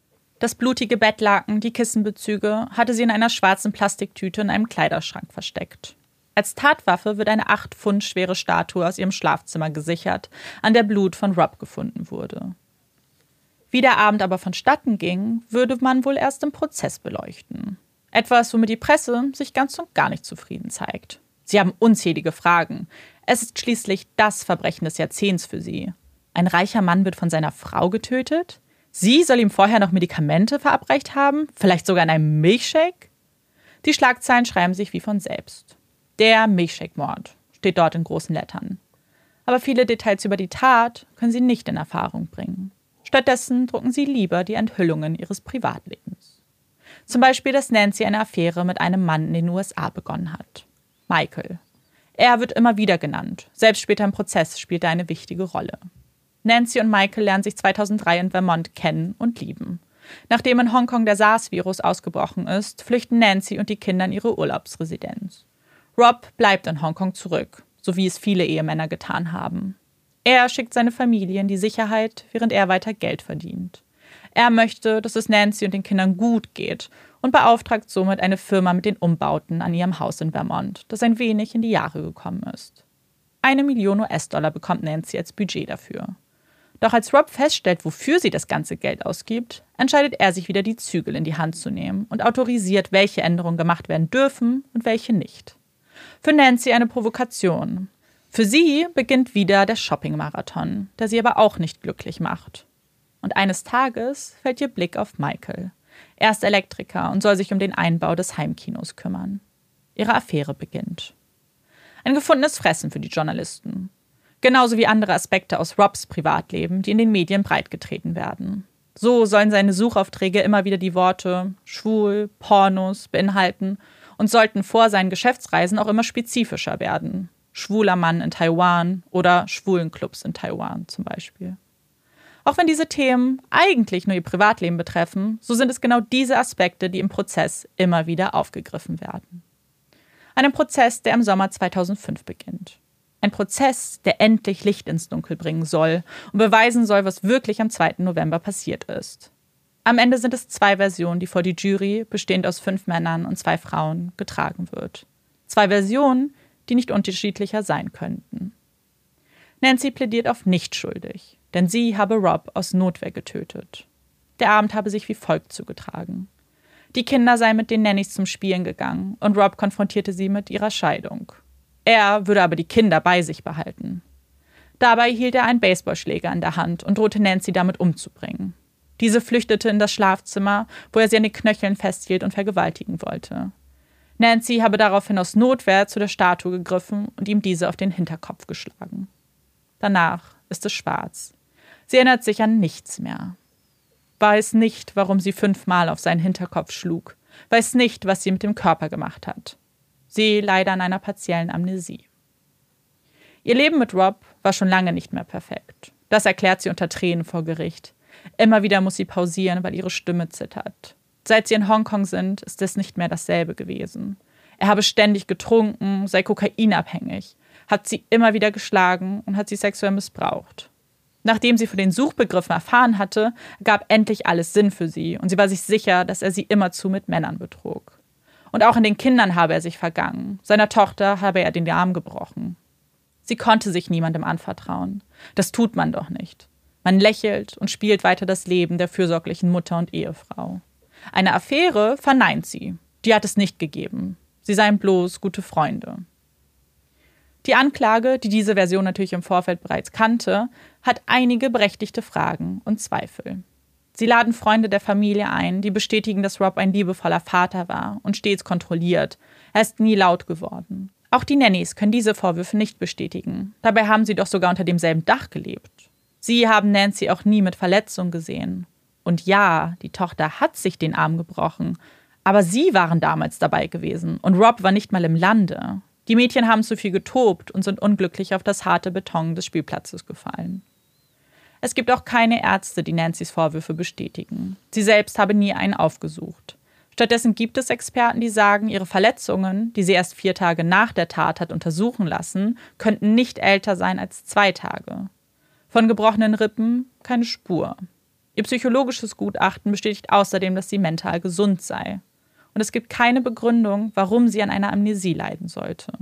[SPEAKER 1] Das blutige Bettlaken, die Kissenbezüge, hatte sie in einer schwarzen Plastiktüte in einem Kleiderschrank versteckt. Als Tatwaffe wird eine acht Pfund schwere Statue aus ihrem Schlafzimmer gesichert, an der Blut von Rob gefunden wurde. Wie der Abend aber vonstatten ging, würde man wohl erst im Prozess beleuchten. Etwas, womit die Presse sich ganz und gar nicht zufrieden zeigt. Sie haben unzählige Fragen. Es ist schließlich das Verbrechen des Jahrzehnts für sie. Ein reicher Mann wird von seiner Frau getötet? Sie soll ihm vorher noch Medikamente verabreicht haben? Vielleicht sogar in einem Milchshake? Die Schlagzeilen schreiben sich wie von selbst. Der Milchshake-Mord steht dort in großen Lettern. Aber viele Details über die Tat können sie nicht in Erfahrung bringen. Stattdessen drucken sie lieber die Enthüllungen ihres Privatlebens. Zum Beispiel, dass Nancy eine Affäre mit einem Mann in den USA begonnen hat. Michael, er wird immer wieder genannt. Selbst später im Prozess spielt er eine wichtige Rolle. Nancy und Michael lernen sich 2003 in Vermont kennen und lieben. Nachdem in Hongkong der SARS-Virus ausgebrochen ist, flüchten Nancy und die Kinder in ihre Urlaubsresidenz. Rob bleibt in Hongkong zurück, so wie es viele Ehemänner getan haben. Er schickt seine Familie in die Sicherheit, während er weiter Geld verdient. Er möchte, dass es Nancy und den Kindern gut geht und beauftragt somit eine Firma mit den Umbauten an ihrem Haus in Vermont, das ein wenig in die Jahre gekommen ist. Eine Million US-Dollar bekommt Nancy als Budget dafür. Doch als Rob feststellt, wofür sie das ganze Geld ausgibt, entscheidet er sich wieder die Zügel in die Hand zu nehmen und autorisiert, welche Änderungen gemacht werden dürfen und welche nicht. Für Nancy eine Provokation. Für sie beginnt wieder der Shopping-Marathon, der sie aber auch nicht glücklich macht. Und eines Tages fällt ihr Blick auf Michael. Er ist Elektriker und soll sich um den Einbau des Heimkinos kümmern. Ihre Affäre beginnt. Ein gefundenes Fressen für die Journalisten. Genauso wie andere Aspekte aus Robs Privatleben, die in den Medien breitgetreten werden. So sollen seine Suchaufträge immer wieder die Worte schwul, Pornos beinhalten und sollten vor seinen Geschäftsreisen auch immer spezifischer werden. Schwuler Mann in Taiwan oder Schwulenclubs in Taiwan zum Beispiel. Auch wenn diese Themen eigentlich nur ihr Privatleben betreffen, so sind es genau diese Aspekte, die im Prozess immer wieder aufgegriffen werden. Einem Prozess, der im Sommer 2005 beginnt. Ein Prozess, der endlich Licht ins Dunkel bringen soll und beweisen soll, was wirklich am 2. November passiert ist. Am Ende sind es zwei Versionen, die vor die Jury, bestehend aus fünf Männern und zwei Frauen, getragen wird. Zwei Versionen, die nicht unterschiedlicher sein könnten. Nancy plädiert auf nicht schuldig, denn sie habe Rob aus Notwehr getötet. Der Abend habe sich wie folgt zugetragen. Die Kinder seien mit den Nannies zum Spielen gegangen und Rob konfrontierte sie mit ihrer Scheidung. Er würde aber die Kinder bei sich behalten. Dabei hielt er einen Baseballschläger in der Hand und drohte Nancy damit umzubringen. Diese flüchtete in das Schlafzimmer, wo er sie an den Knöcheln festhielt und vergewaltigen wollte. Nancy habe daraufhin aus Notwehr zu der Statue gegriffen und ihm diese auf den Hinterkopf geschlagen. Danach ist es schwarz. Sie erinnert sich an nichts mehr. Weiß nicht, warum sie fünfmal auf seinen Hinterkopf schlug. Weiß nicht, was sie mit dem Körper gemacht hat. Sie leider an einer partiellen Amnesie. Ihr Leben mit Rob war schon lange nicht mehr perfekt. Das erklärt sie unter Tränen vor Gericht. Immer wieder muss sie pausieren, weil ihre Stimme zittert. Seit sie in Hongkong sind, ist es nicht mehr dasselbe gewesen. Er habe ständig getrunken, sei kokainabhängig, hat sie immer wieder geschlagen und hat sie sexuell missbraucht. Nachdem sie von den Suchbegriffen erfahren hatte, gab endlich alles Sinn für sie und sie war sich sicher, dass er sie immerzu mit Männern betrug. Und auch in den Kindern habe er sich vergangen. Seiner Tochter habe er den Arm gebrochen. Sie konnte sich niemandem anvertrauen. Das tut man doch nicht. Man lächelt und spielt weiter das Leben der fürsorglichen Mutter und Ehefrau. Eine Affäre verneint sie. Die hat es nicht gegeben. Sie seien bloß gute Freunde. Die Anklage, die diese Version natürlich im Vorfeld bereits kannte, hat einige berechtigte Fragen und Zweifel. Sie laden Freunde der Familie ein, die bestätigen, dass Rob ein liebevoller Vater war und stets kontrolliert. Er ist nie laut geworden. Auch die Nannies können diese Vorwürfe nicht bestätigen. Dabei haben sie doch sogar unter demselben Dach gelebt. Sie haben Nancy auch nie mit Verletzung gesehen. Und ja, die Tochter hat sich den Arm gebrochen, aber sie waren damals dabei gewesen und Rob war nicht mal im Lande. Die Mädchen haben zu viel getobt und sind unglücklich auf das harte Beton des Spielplatzes gefallen. Es gibt auch keine Ärzte, die Nancy's Vorwürfe bestätigen. Sie selbst habe nie einen aufgesucht. Stattdessen gibt es Experten, die sagen, ihre Verletzungen, die sie erst vier Tage nach der Tat hat untersuchen lassen, könnten nicht älter sein als zwei Tage. Von gebrochenen Rippen keine Spur. Ihr psychologisches Gutachten bestätigt außerdem, dass sie mental gesund sei. Und es gibt keine Begründung, warum sie an einer Amnesie leiden sollte.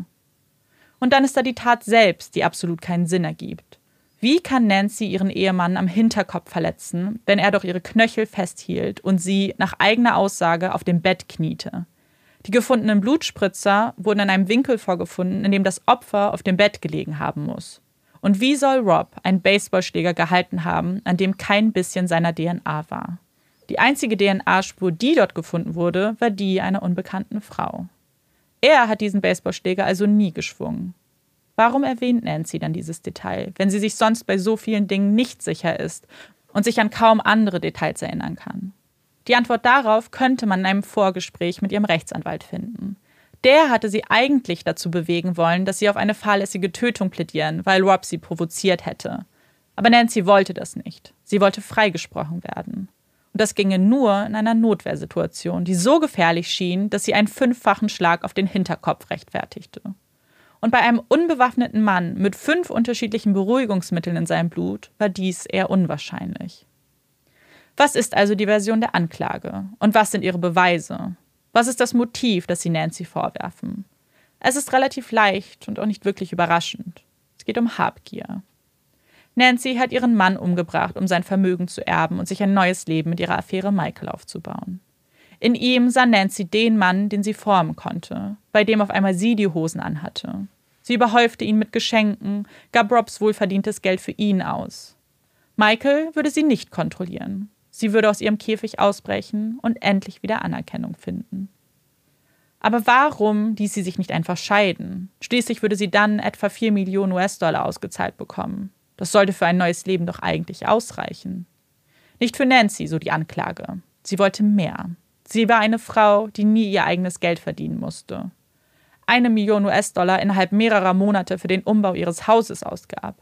[SPEAKER 1] Und dann ist da die Tat selbst, die absolut keinen Sinn ergibt. Wie kann Nancy ihren Ehemann am Hinterkopf verletzen, wenn er doch ihre Knöchel festhielt und sie nach eigener Aussage auf dem Bett kniete? Die gefundenen Blutspritzer wurden in einem Winkel vorgefunden, in dem das Opfer auf dem Bett gelegen haben muss. Und wie soll Rob einen Baseballschläger gehalten haben, an dem kein bisschen seiner DNA war? Die einzige DNA-Spur, die dort gefunden wurde, war die einer unbekannten Frau. Er hat diesen Baseballschläger also nie geschwungen. Warum erwähnt Nancy dann dieses Detail, wenn sie sich sonst bei so vielen Dingen nicht sicher ist und sich an kaum andere Details erinnern kann? Die Antwort darauf könnte man in einem Vorgespräch mit ihrem Rechtsanwalt finden. Der hatte sie eigentlich dazu bewegen wollen, dass sie auf eine fahrlässige Tötung plädieren, weil Rob sie provoziert hätte. Aber Nancy wollte das nicht. Sie wollte freigesprochen werden. Und das ginge nur in einer Notwehrsituation, die so gefährlich schien, dass sie einen fünffachen Schlag auf den Hinterkopf rechtfertigte. Und bei einem unbewaffneten Mann mit fünf unterschiedlichen Beruhigungsmitteln in seinem Blut war dies eher unwahrscheinlich. Was ist also die Version der Anklage? Und was sind ihre Beweise? Was ist das Motiv, das sie Nancy vorwerfen? Es ist relativ leicht und auch nicht wirklich überraschend. Es geht um Habgier. Nancy hat ihren Mann umgebracht, um sein Vermögen zu erben und sich ein neues Leben mit ihrer Affäre Michael aufzubauen. In ihm sah Nancy den Mann, den sie formen konnte, bei dem auf einmal sie die Hosen anhatte. Sie überhäufte ihn mit Geschenken, gab Robs wohlverdientes Geld für ihn aus. Michael würde sie nicht kontrollieren. Sie würde aus ihrem Käfig ausbrechen und endlich wieder Anerkennung finden. Aber warum ließ sie sich nicht einfach scheiden? Schließlich würde sie dann etwa 4 Millionen US-Dollar ausgezahlt bekommen. Das sollte für ein neues Leben doch eigentlich ausreichen. Nicht für Nancy, so die Anklage. Sie wollte mehr. Sie war eine Frau, die nie ihr eigenes Geld verdienen musste. Eine Million US-Dollar innerhalb mehrerer Monate für den Umbau ihres Hauses ausgab.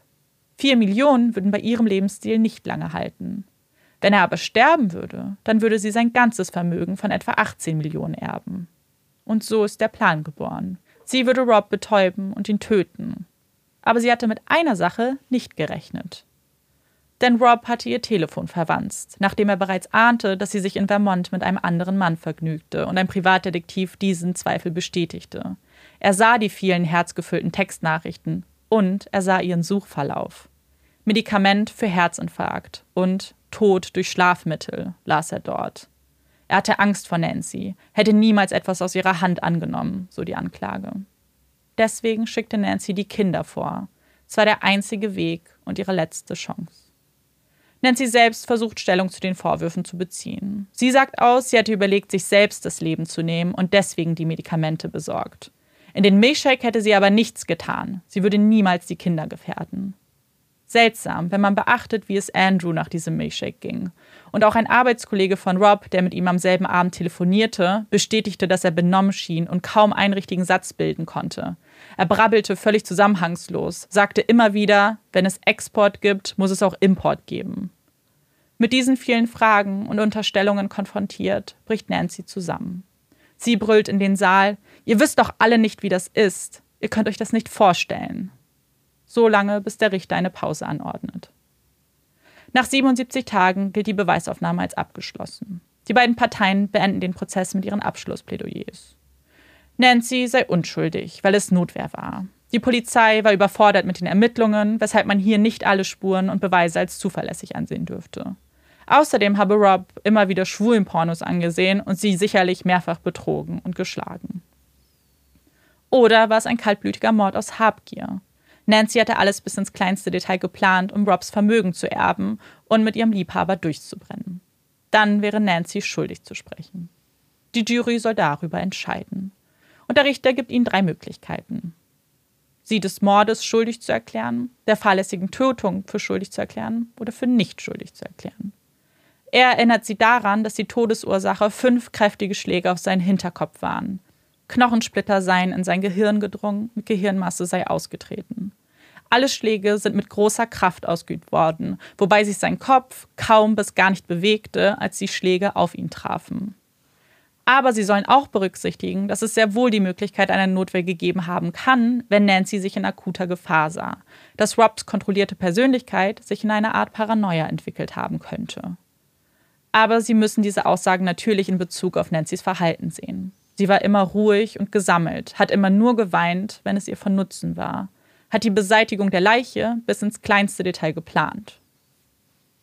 [SPEAKER 1] Vier Millionen würden bei ihrem Lebensstil nicht lange halten. Wenn er aber sterben würde, dann würde sie sein ganzes Vermögen von etwa 18 Millionen erben. Und so ist der Plan geboren. Sie würde Rob betäuben und ihn töten. Aber sie hatte mit einer Sache nicht gerechnet. Denn Rob hatte ihr Telefon verwanzt, nachdem er bereits ahnte, dass sie sich in Vermont mit einem anderen Mann vergnügte und ein Privatdetektiv diesen Zweifel bestätigte. Er sah die vielen herzgefüllten Textnachrichten und er sah ihren Suchverlauf. Medikament für Herzinfarkt und Tod durch Schlafmittel las er dort. Er hatte Angst vor Nancy, hätte niemals etwas aus ihrer Hand angenommen, so die Anklage. Deswegen schickte Nancy die Kinder vor. Es war der einzige Weg und ihre letzte Chance. Nancy selbst versucht Stellung zu den Vorwürfen zu beziehen. Sie sagt aus, sie hatte überlegt, sich selbst das Leben zu nehmen und deswegen die Medikamente besorgt. In den Milchshake hätte sie aber nichts getan. Sie würde niemals die Kinder gefährden. Seltsam, wenn man beachtet, wie es Andrew nach diesem Milchshake ging. Und auch ein Arbeitskollege von Rob, der mit ihm am selben Abend telefonierte, bestätigte, dass er benommen schien und kaum einen richtigen Satz bilden konnte. Er brabbelte völlig zusammenhangslos, sagte immer wieder, wenn es Export gibt, muss es auch Import geben. Mit diesen vielen Fragen und Unterstellungen konfrontiert, bricht Nancy zusammen. Sie brüllt in den Saal, ihr wisst doch alle nicht, wie das ist. Ihr könnt euch das nicht vorstellen so lange, bis der Richter eine Pause anordnet. Nach 77 Tagen gilt die Beweisaufnahme als abgeschlossen. Die beiden Parteien beenden den Prozess mit ihren Abschlussplädoyers. Nancy sei unschuldig, weil es Notwehr war. Die Polizei war überfordert mit den Ermittlungen, weshalb man hier nicht alle Spuren und Beweise als zuverlässig ansehen dürfte. Außerdem habe Rob immer wieder schwulen Pornos angesehen und sie sicherlich mehrfach betrogen und geschlagen. Oder war es ein kaltblütiger Mord aus Habgier? Nancy hatte alles bis ins kleinste Detail geplant, um Robs Vermögen zu erben und mit ihrem Liebhaber durchzubrennen. Dann wäre Nancy schuldig zu sprechen. Die Jury soll darüber entscheiden. Und der Richter gibt ihnen drei Möglichkeiten. Sie des Mordes schuldig zu erklären, der fahrlässigen Tötung für schuldig zu erklären oder für nicht schuldig zu erklären. Er erinnert sie daran, dass die Todesursache fünf kräftige Schläge auf seinen Hinterkopf waren. Knochensplitter seien in sein Gehirn gedrungen, mit Gehirnmasse sei ausgetreten. Alle Schläge sind mit großer Kraft ausgeübt worden, wobei sich sein Kopf kaum bis gar nicht bewegte, als die Schläge auf ihn trafen. Aber sie sollen auch berücksichtigen, dass es sehr wohl die Möglichkeit einer Notwehr gegeben haben kann, wenn Nancy sich in akuter Gefahr sah, dass Robs kontrollierte Persönlichkeit sich in eine Art Paranoia entwickelt haben könnte. Aber sie müssen diese Aussagen natürlich in Bezug auf Nancy's Verhalten sehen. Sie war immer ruhig und gesammelt, hat immer nur geweint, wenn es ihr von Nutzen war hat die Beseitigung der Leiche bis ins kleinste Detail geplant.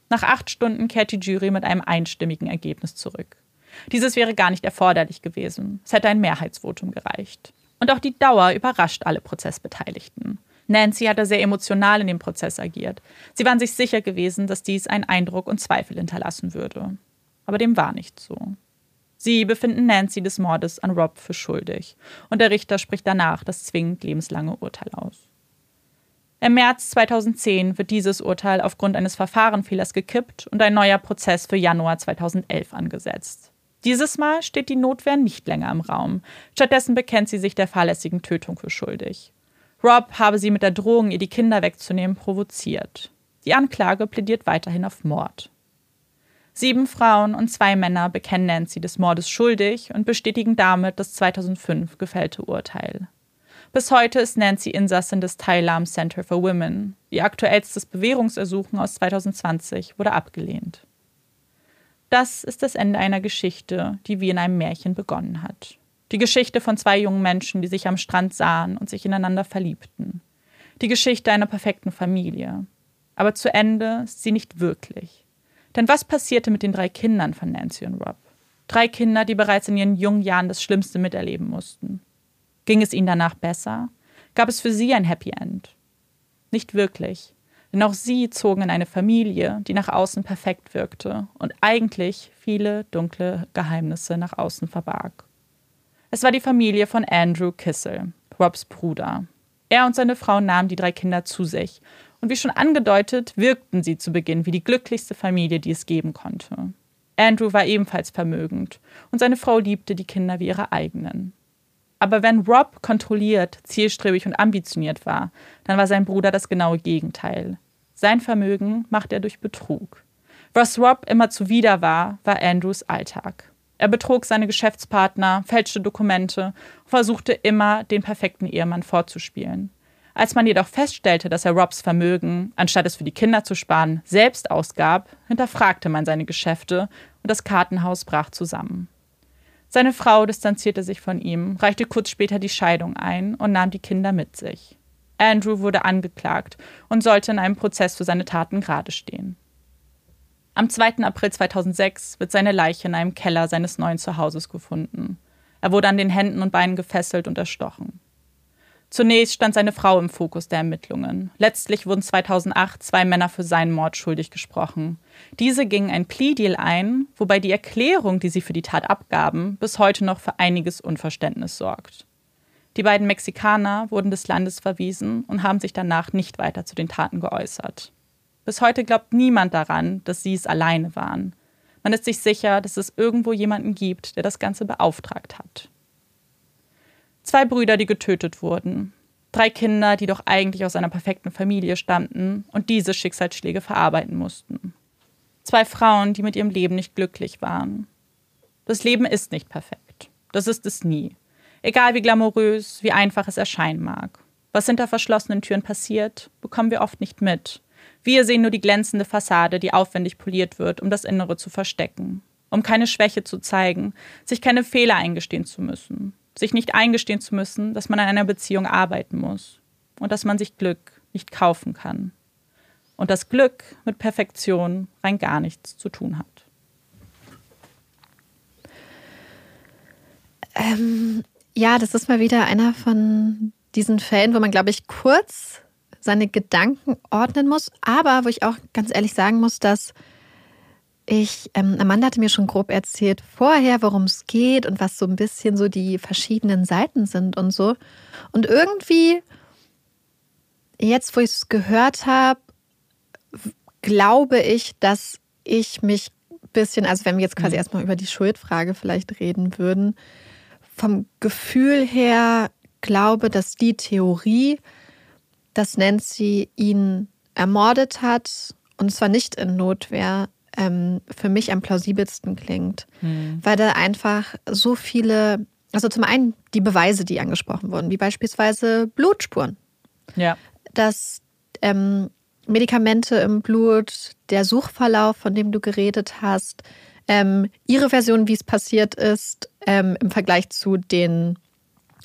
[SPEAKER 1] Nach acht Stunden kehrt die Jury mit einem einstimmigen Ergebnis zurück. Dieses wäre gar nicht erforderlich gewesen. Es hätte ein Mehrheitsvotum gereicht. Und auch die Dauer überrascht alle Prozessbeteiligten. Nancy hatte sehr emotional in dem Prozess agiert. Sie waren sich sicher gewesen, dass dies einen Eindruck und Zweifel hinterlassen würde. Aber dem war nicht so. Sie befinden Nancy des Mordes an Rob für schuldig. Und der Richter spricht danach das zwingend lebenslange Urteil aus. Im März 2010 wird dieses Urteil aufgrund eines Verfahrenfehlers gekippt und ein neuer Prozess für Januar 2011 angesetzt. Dieses Mal steht die Notwehr nicht länger im Raum. Stattdessen bekennt sie sich der fahrlässigen Tötung für schuldig. Rob habe sie mit der Drohung, ihr die Kinder wegzunehmen, provoziert. Die Anklage plädiert weiterhin auf Mord. Sieben Frauen und zwei Männer bekennen Nancy des Mordes schuldig und bestätigen damit das 2005 gefällte Urteil. Bis heute ist Nancy Insassin des Thailam Center for Women. Ihr aktuellstes Bewährungsersuchen aus 2020 wurde abgelehnt. Das ist das Ende einer Geschichte, die wie in einem Märchen begonnen hat. Die Geschichte von zwei jungen Menschen, die sich am Strand sahen und sich ineinander verliebten. Die Geschichte einer perfekten Familie. Aber zu Ende ist sie nicht wirklich. Denn was passierte mit den drei Kindern von Nancy und Rob? Drei Kinder, die bereits in ihren jungen Jahren das Schlimmste miterleben mussten. Ging es ihnen danach besser? Gab es für sie ein Happy End? Nicht wirklich. Denn auch sie zogen in eine Familie, die nach außen perfekt wirkte und eigentlich viele dunkle Geheimnisse nach außen verbarg. Es war die Familie von Andrew Kissel, Robs Bruder. Er und seine Frau nahmen die drei Kinder zu sich. Und wie schon angedeutet, wirkten sie zu Beginn wie die glücklichste Familie, die es geben konnte. Andrew war ebenfalls vermögend und seine Frau liebte die Kinder wie ihre eigenen. Aber wenn Rob kontrolliert, zielstrebig und ambitioniert war, dann war sein Bruder das genaue Gegenteil. Sein Vermögen machte er durch Betrug. Was Rob immer zuwider war, war Andrews Alltag. Er betrog seine Geschäftspartner, fälschte Dokumente und versuchte immer, den perfekten Ehemann vorzuspielen. Als man jedoch feststellte, dass er Robs Vermögen, anstatt es für die Kinder zu sparen, selbst ausgab, hinterfragte man seine Geschäfte und das Kartenhaus brach zusammen. Seine Frau distanzierte sich von ihm, reichte kurz später die Scheidung ein und nahm die Kinder mit sich. Andrew wurde angeklagt und sollte in einem Prozess für seine Taten gerade stehen. Am 2. April 2006 wird seine Leiche in einem Keller seines neuen Zuhauses gefunden. Er wurde an den Händen und Beinen gefesselt und erstochen. Zunächst stand seine Frau im Fokus der Ermittlungen. Letztlich wurden 2008 zwei Männer für seinen Mord schuldig gesprochen. Diese gingen ein Plea-Deal ein, wobei die Erklärung, die sie für die Tat abgaben, bis heute noch für einiges Unverständnis sorgt. Die beiden Mexikaner wurden des Landes verwiesen und haben sich danach nicht weiter zu den Taten geäußert. Bis heute glaubt niemand daran, dass sie es alleine waren. Man ist sich sicher, dass es irgendwo jemanden gibt, der das Ganze beauftragt hat. Zwei Brüder, die getötet wurden. Drei Kinder, die doch eigentlich aus einer perfekten Familie stammten und diese Schicksalsschläge verarbeiten mussten. Zwei Frauen, die mit ihrem Leben nicht glücklich waren. Das Leben ist nicht perfekt. Das ist es nie. Egal wie glamourös, wie einfach es erscheinen mag. Was hinter verschlossenen Türen passiert, bekommen wir oft nicht mit. Wir sehen nur die glänzende Fassade, die aufwendig poliert wird, um das Innere zu verstecken, um keine Schwäche zu zeigen, sich keine Fehler eingestehen zu müssen, sich nicht eingestehen zu müssen, dass man an einer Beziehung arbeiten muss und dass man sich Glück nicht kaufen kann. Und dass Glück mit Perfektion rein gar nichts zu tun hat.
[SPEAKER 2] Ähm, ja, das ist mal wieder einer von diesen Fällen, wo man, glaube ich, kurz seine Gedanken ordnen muss, aber wo ich auch ganz ehrlich sagen muss, dass ich, ähm, Amanda hatte mir schon grob erzählt vorher, worum es geht und was so ein bisschen so die verschiedenen Seiten sind und so. Und irgendwie, jetzt wo ich es gehört habe, glaube ich, dass ich mich ein bisschen, also wenn wir jetzt quasi mhm. erstmal über die Schuldfrage vielleicht reden würden, vom Gefühl her glaube, dass die Theorie, dass Nancy ihn ermordet hat, und zwar nicht in Notwehr, ähm, für mich am plausibelsten klingt. Hm. Weil da einfach so viele, also zum einen die Beweise, die angesprochen wurden, wie beispielsweise Blutspuren.
[SPEAKER 1] Ja.
[SPEAKER 2] Dass ähm, Medikamente im Blut, der Suchverlauf, von dem du geredet hast, ähm, ihre Version, wie es passiert ist, ähm, im Vergleich zu den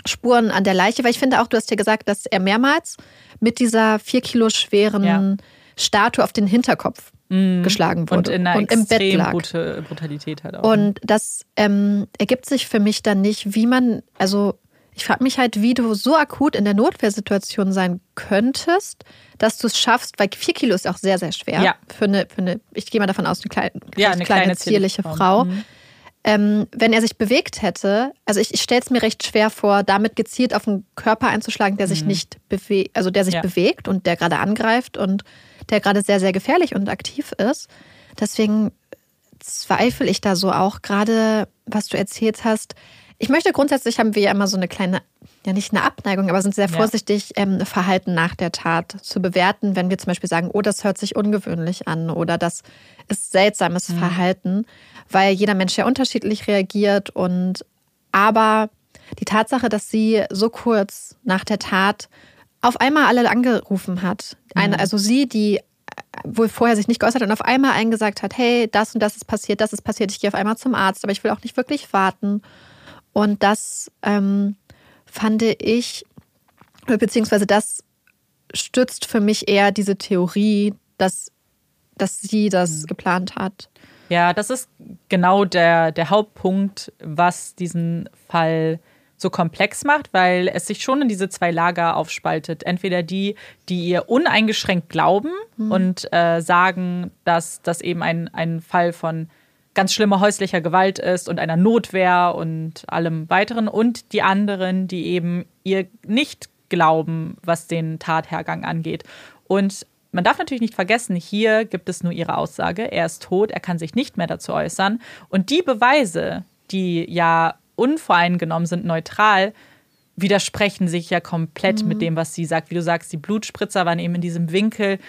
[SPEAKER 2] Spuren an der Leiche, weil ich finde auch, du hast ja gesagt, dass er mehrmals mit dieser vier Kilo schweren ja. Statue auf den Hinterkopf mhm. geschlagen wurde
[SPEAKER 1] und, in einer und im Bett lag. Brute Brutalität hat auch.
[SPEAKER 2] Und das ähm, ergibt sich für mich dann nicht, wie man, also ich frage mich halt, wie du so akut in der Notwehrsituation sein könntest, dass du es schaffst, weil vier Kilo ist auch sehr, sehr schwer
[SPEAKER 1] ja.
[SPEAKER 2] für, eine, für eine, ich gehe mal davon aus, eine, kleine, ja, eine kleine, kleine zierliche Frau. Mhm. Ähm, wenn er sich bewegt hätte, also ich, ich stelle es mir recht schwer vor, damit gezielt auf einen Körper einzuschlagen, der sich mhm. nicht bewegt, also der sich ja. bewegt und der gerade angreift und der gerade sehr, sehr gefährlich und aktiv ist. Deswegen zweifle ich da so auch gerade, was du erzählt hast. Ich möchte grundsätzlich haben wir ja immer so eine kleine, ja nicht eine Abneigung, aber sind sehr vorsichtig, ja. ähm, Verhalten nach der Tat zu bewerten, wenn wir zum Beispiel sagen, oh, das hört sich ungewöhnlich an oder das ist seltsames mhm. Verhalten weil jeder Mensch ja unterschiedlich reagiert und aber die Tatsache, dass sie so kurz nach der Tat auf einmal alle angerufen hat, eine, mhm. also sie, die wohl vorher sich nicht geäußert hat und auf einmal eingesagt hat, hey, das und das ist passiert, das ist passiert, ich gehe auf einmal zum Arzt, aber ich will auch nicht wirklich warten. Und das ähm, fand ich, beziehungsweise das stützt für mich eher diese Theorie, dass, dass sie das mhm. geplant hat.
[SPEAKER 1] Ja, das ist genau der, der Hauptpunkt, was diesen Fall so komplex macht, weil es sich schon in diese zwei Lager aufspaltet. Entweder die, die ihr uneingeschränkt glauben mhm. und äh, sagen, dass das eben ein, ein Fall von ganz schlimmer häuslicher Gewalt ist und einer Notwehr und allem weiteren. Und die anderen, die eben ihr nicht glauben, was den Tathergang angeht. Und man darf natürlich nicht vergessen, hier gibt es nur ihre Aussage, er ist tot, er kann sich nicht mehr dazu äußern. Und die Beweise, die ja unvoreingenommen sind, neutral, widersprechen sich ja komplett mhm. mit dem, was sie sagt. Wie du sagst, die Blutspritzer waren eben in diesem Winkel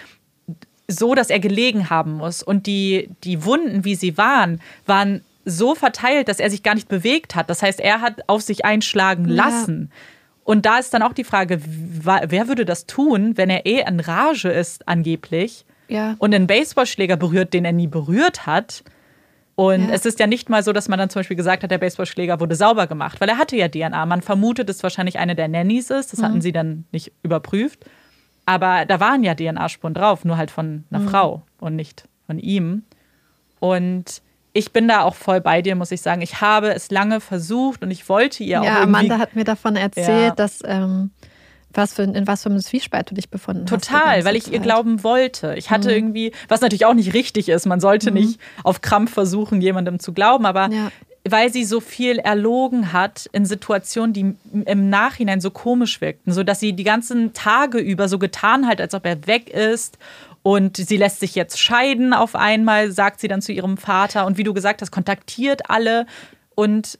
[SPEAKER 1] so, dass er gelegen haben muss. Und die, die Wunden, wie sie waren, waren so verteilt, dass er sich gar nicht bewegt hat. Das heißt, er hat auf sich einschlagen lassen. Ja. Und da ist dann auch die Frage, wer würde das tun, wenn er eh in Rage ist, angeblich, ja. und einen Baseballschläger berührt, den er nie berührt hat? Und ja. es ist ja nicht mal so, dass man dann zum Beispiel gesagt hat, der Baseballschläger wurde sauber gemacht, weil er hatte ja DNA. Man vermutet, dass es wahrscheinlich eine der Nannies ist. Das mhm. hatten sie dann nicht überprüft. Aber da waren ja DNA-Spuren drauf, nur halt von einer mhm. Frau und nicht von ihm. Und ich bin da auch voll bei dir, muss ich sagen. Ich habe es lange versucht und ich wollte ihr
[SPEAKER 2] ja,
[SPEAKER 1] auch.
[SPEAKER 2] Ja, Amanda hat mir davon erzählt, ja. dass. Ähm was für, in was für einem Zwiespalt du dich befunden
[SPEAKER 1] Total, hast. Total, weil ich ihr glauben wollte. Ich hatte mhm. irgendwie, was natürlich auch nicht richtig ist, man sollte mhm. nicht auf Krampf versuchen, jemandem zu glauben, aber ja. weil sie so viel erlogen hat in Situationen, die im Nachhinein so komisch wirkten, so dass sie die ganzen Tage über so getan hat, als ob er weg ist und sie lässt sich jetzt scheiden auf einmal, sagt sie dann zu ihrem Vater und wie du gesagt hast, kontaktiert alle und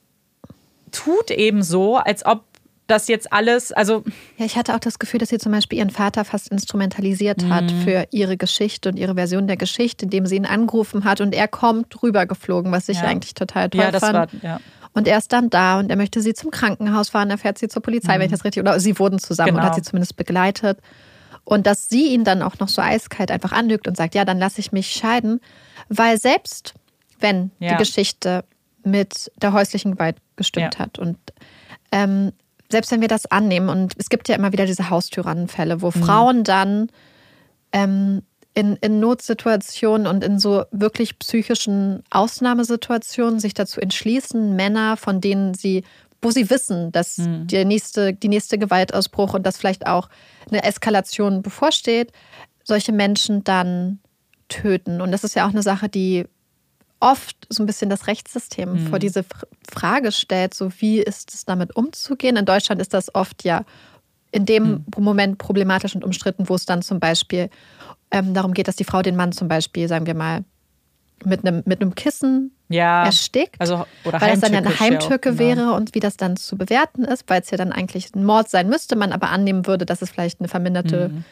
[SPEAKER 1] tut eben so, als ob das jetzt alles, also.
[SPEAKER 2] Ja, ich hatte auch das Gefühl, dass sie zum Beispiel ihren Vater fast instrumentalisiert hat mhm. für ihre Geschichte und ihre Version der Geschichte, indem sie ihn angerufen hat und er kommt rübergeflogen, was ich ja. eigentlich total toll ja, das fand. War, ja. Und er ist dann da und er möchte sie zum Krankenhaus fahren, er fährt sie zur Polizei, mhm. wenn ich das richtig, oder sie wurden zusammen genau. und hat sie zumindest begleitet. Und dass sie ihn dann auch noch so eiskalt einfach anlügt und sagt, ja, dann lasse ich mich scheiden, weil selbst wenn ja. die Geschichte mit der häuslichen Gewalt gestimmt ja. hat und ähm, selbst wenn wir das annehmen, und es gibt ja immer wieder diese Haustyrannenfälle, wo mhm. Frauen dann ähm, in, in Notsituationen und in so wirklich psychischen Ausnahmesituationen sich dazu entschließen, Männer, von denen sie, wo sie wissen, dass mhm. der nächste, die nächste Gewaltausbruch und dass vielleicht auch eine Eskalation bevorsteht, solche Menschen dann töten. Und das ist ja auch eine Sache, die oft so ein bisschen das Rechtssystem mhm. vor diese Frage stellt, so wie ist es damit umzugehen. In Deutschland ist das oft ja in dem mhm. Moment problematisch und umstritten, wo es dann zum Beispiel ähm, darum geht, dass die Frau den Mann zum Beispiel, sagen wir mal, mit einem, mit einem Kissen ja, erstickt, also, oder weil es dann ja eine Heimtücke ja, genau. wäre und wie das dann zu bewerten ist, weil es ja dann eigentlich ein Mord sein müsste, man aber annehmen würde, dass es vielleicht eine verminderte, mhm.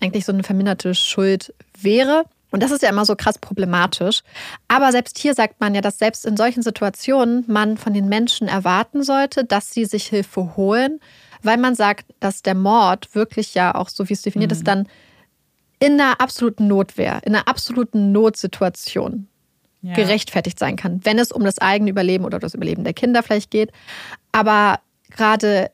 [SPEAKER 2] eigentlich so eine verminderte Schuld wäre. Und das ist ja immer so krass problematisch. Aber selbst hier sagt man ja, dass selbst in solchen Situationen man von den Menschen erwarten sollte, dass sie sich Hilfe holen, weil man sagt, dass der Mord wirklich ja auch, so wie es definiert mhm. ist, dann in einer absoluten Notwehr, in einer absoluten Notsituation ja. gerechtfertigt sein kann, wenn es um das eigene Überleben oder das Überleben der Kinder vielleicht geht. Aber gerade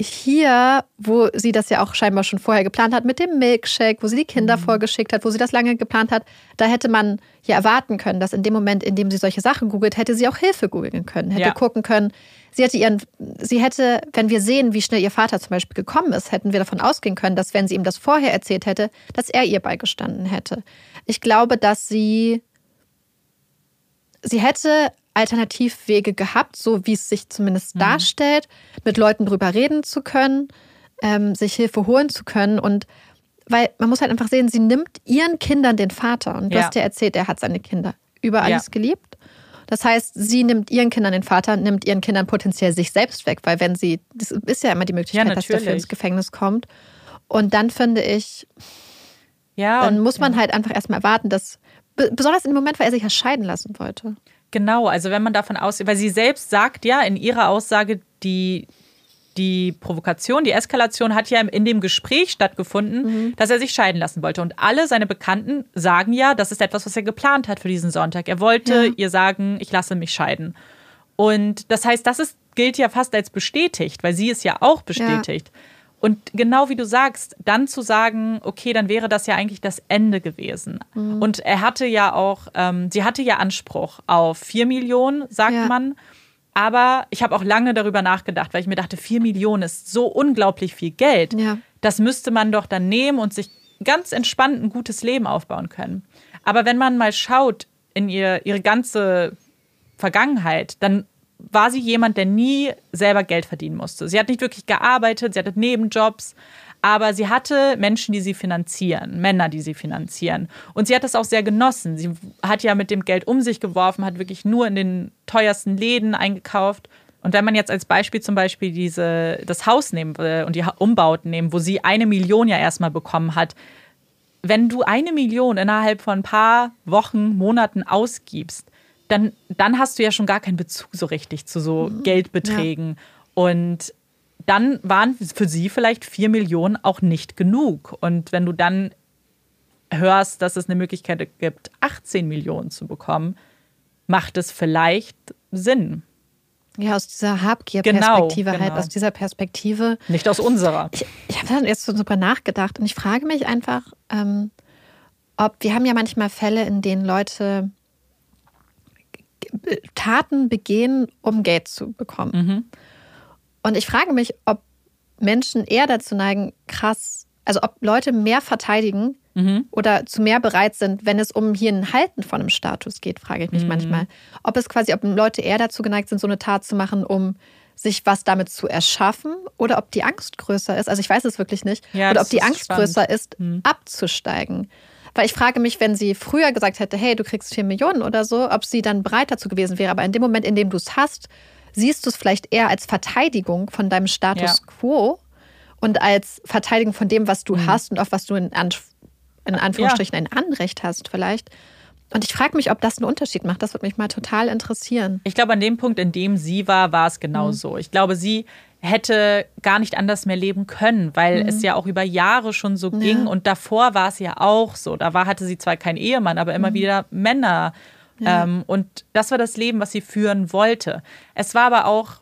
[SPEAKER 2] hier, wo sie das ja auch scheinbar schon vorher geplant hat mit dem Milkshake, wo sie die Kinder mhm. vorgeschickt hat, wo sie das lange geplant hat, da hätte man ja erwarten können, dass in dem Moment, in dem sie solche Sachen googelt, hätte sie auch Hilfe googeln können, hätte ja. gucken können. Sie hätte ihren, sie hätte, wenn wir sehen, wie schnell ihr Vater zum Beispiel gekommen ist, hätten wir davon ausgehen können, dass wenn sie ihm das vorher erzählt hätte, dass er ihr beigestanden hätte. Ich glaube, dass sie sie hätte Alternativwege gehabt, so wie es sich zumindest mhm. darstellt, mit Leuten drüber reden zu können, ähm, sich Hilfe holen zu können und weil man muss halt einfach sehen, sie nimmt ihren Kindern den Vater und du ja. hast ja erzählt, er hat seine Kinder über alles ja. geliebt. Das heißt, sie nimmt ihren Kindern den Vater, nimmt ihren Kindern potenziell sich selbst weg, weil wenn sie, das ist ja immer die Möglichkeit, ja, dass dafür ins Gefängnis kommt. Und dann finde ich, ja, dann muss man halt einfach erstmal erwarten, dass, besonders im Moment, weil er sich ja scheiden lassen wollte.
[SPEAKER 1] Genau, also wenn man davon ausgeht, weil sie selbst sagt ja in ihrer Aussage, die, die Provokation, die Eskalation hat ja in dem Gespräch stattgefunden, mhm. dass er sich scheiden lassen wollte. Und alle seine Bekannten sagen ja, das ist etwas, was er geplant hat für diesen Sonntag. Er wollte ja. ihr sagen, ich lasse mich scheiden. Und das heißt, das ist, gilt ja fast als bestätigt, weil sie es ja auch bestätigt. Ja. Und genau wie du sagst, dann zu sagen, okay, dann wäre das ja eigentlich das Ende gewesen. Mhm. Und er hatte ja auch, ähm, sie hatte ja Anspruch auf vier Millionen, sagt ja. man. Aber ich habe auch lange darüber nachgedacht, weil ich mir dachte, vier Millionen ist so unglaublich viel Geld. Ja. Das müsste man doch dann nehmen und sich ganz entspannt ein gutes Leben aufbauen können. Aber wenn man mal schaut in ihr, ihre ganze Vergangenheit, dann war sie jemand, der nie selber Geld verdienen musste. Sie hat nicht wirklich gearbeitet, sie hatte Nebenjobs, aber sie hatte Menschen, die sie finanzieren, Männer, die sie finanzieren. Und sie hat das auch sehr genossen. Sie hat ja mit dem Geld um sich geworfen, hat wirklich nur in den teuersten Läden eingekauft. Und wenn man jetzt als Beispiel zum Beispiel diese, das Haus nehmen will und die Umbauten nehmen, wo sie eine Million ja erstmal bekommen hat, wenn du eine Million innerhalb von ein paar Wochen, Monaten ausgibst, dann, dann hast du ja schon gar keinen Bezug so richtig zu so mhm. Geldbeträgen. Ja. Und dann waren für sie vielleicht vier Millionen auch nicht genug. Und wenn du dann hörst, dass es eine Möglichkeit gibt, 18 Millionen zu bekommen, macht es vielleicht Sinn.
[SPEAKER 2] Ja, aus dieser Habgier-Perspektive genau, halt, genau. aus dieser Perspektive.
[SPEAKER 1] Nicht aus unserer.
[SPEAKER 2] Ich, ich habe dann jetzt so super nachgedacht und ich frage mich einfach, ähm, ob wir haben ja manchmal Fälle, in denen Leute Taten begehen, um Geld zu bekommen. Mhm. Und ich frage mich, ob Menschen eher dazu neigen, krass, also ob Leute mehr verteidigen mhm. oder zu mehr bereit sind, wenn es um hier ein Halten von einem Status geht, frage ich mich mhm. manchmal. Ob es quasi, ob Leute eher dazu geneigt sind, so eine Tat zu machen, um sich was damit zu erschaffen oder ob die Angst größer ist. Also ich weiß es wirklich nicht. Ja, oder ob die Angst spannend. größer ist, mhm. abzusteigen. Weil ich frage mich, wenn sie früher gesagt hätte, hey, du kriegst vier Millionen oder so, ob sie dann bereit dazu gewesen wäre. Aber in dem Moment, in dem du es hast, siehst du es vielleicht eher als Verteidigung von deinem Status ja. quo und als Verteidigung von dem, was du mhm. hast und auf was du in, Anf in Anführungsstrichen ja. ein Anrecht hast vielleicht. Und ich frage mich, ob das einen Unterschied macht. Das würde mich mal total interessieren.
[SPEAKER 1] Ich glaube, an dem Punkt, in dem sie war, war es genau mhm. so. Ich glaube, sie hätte gar nicht anders mehr leben können, weil mhm. es ja auch über Jahre schon so ja. ging und davor war es ja auch so. Da war, hatte sie zwar keinen Ehemann, aber immer mhm. wieder Männer. Ja. Ähm, und das war das Leben, was sie führen wollte. Es war aber auch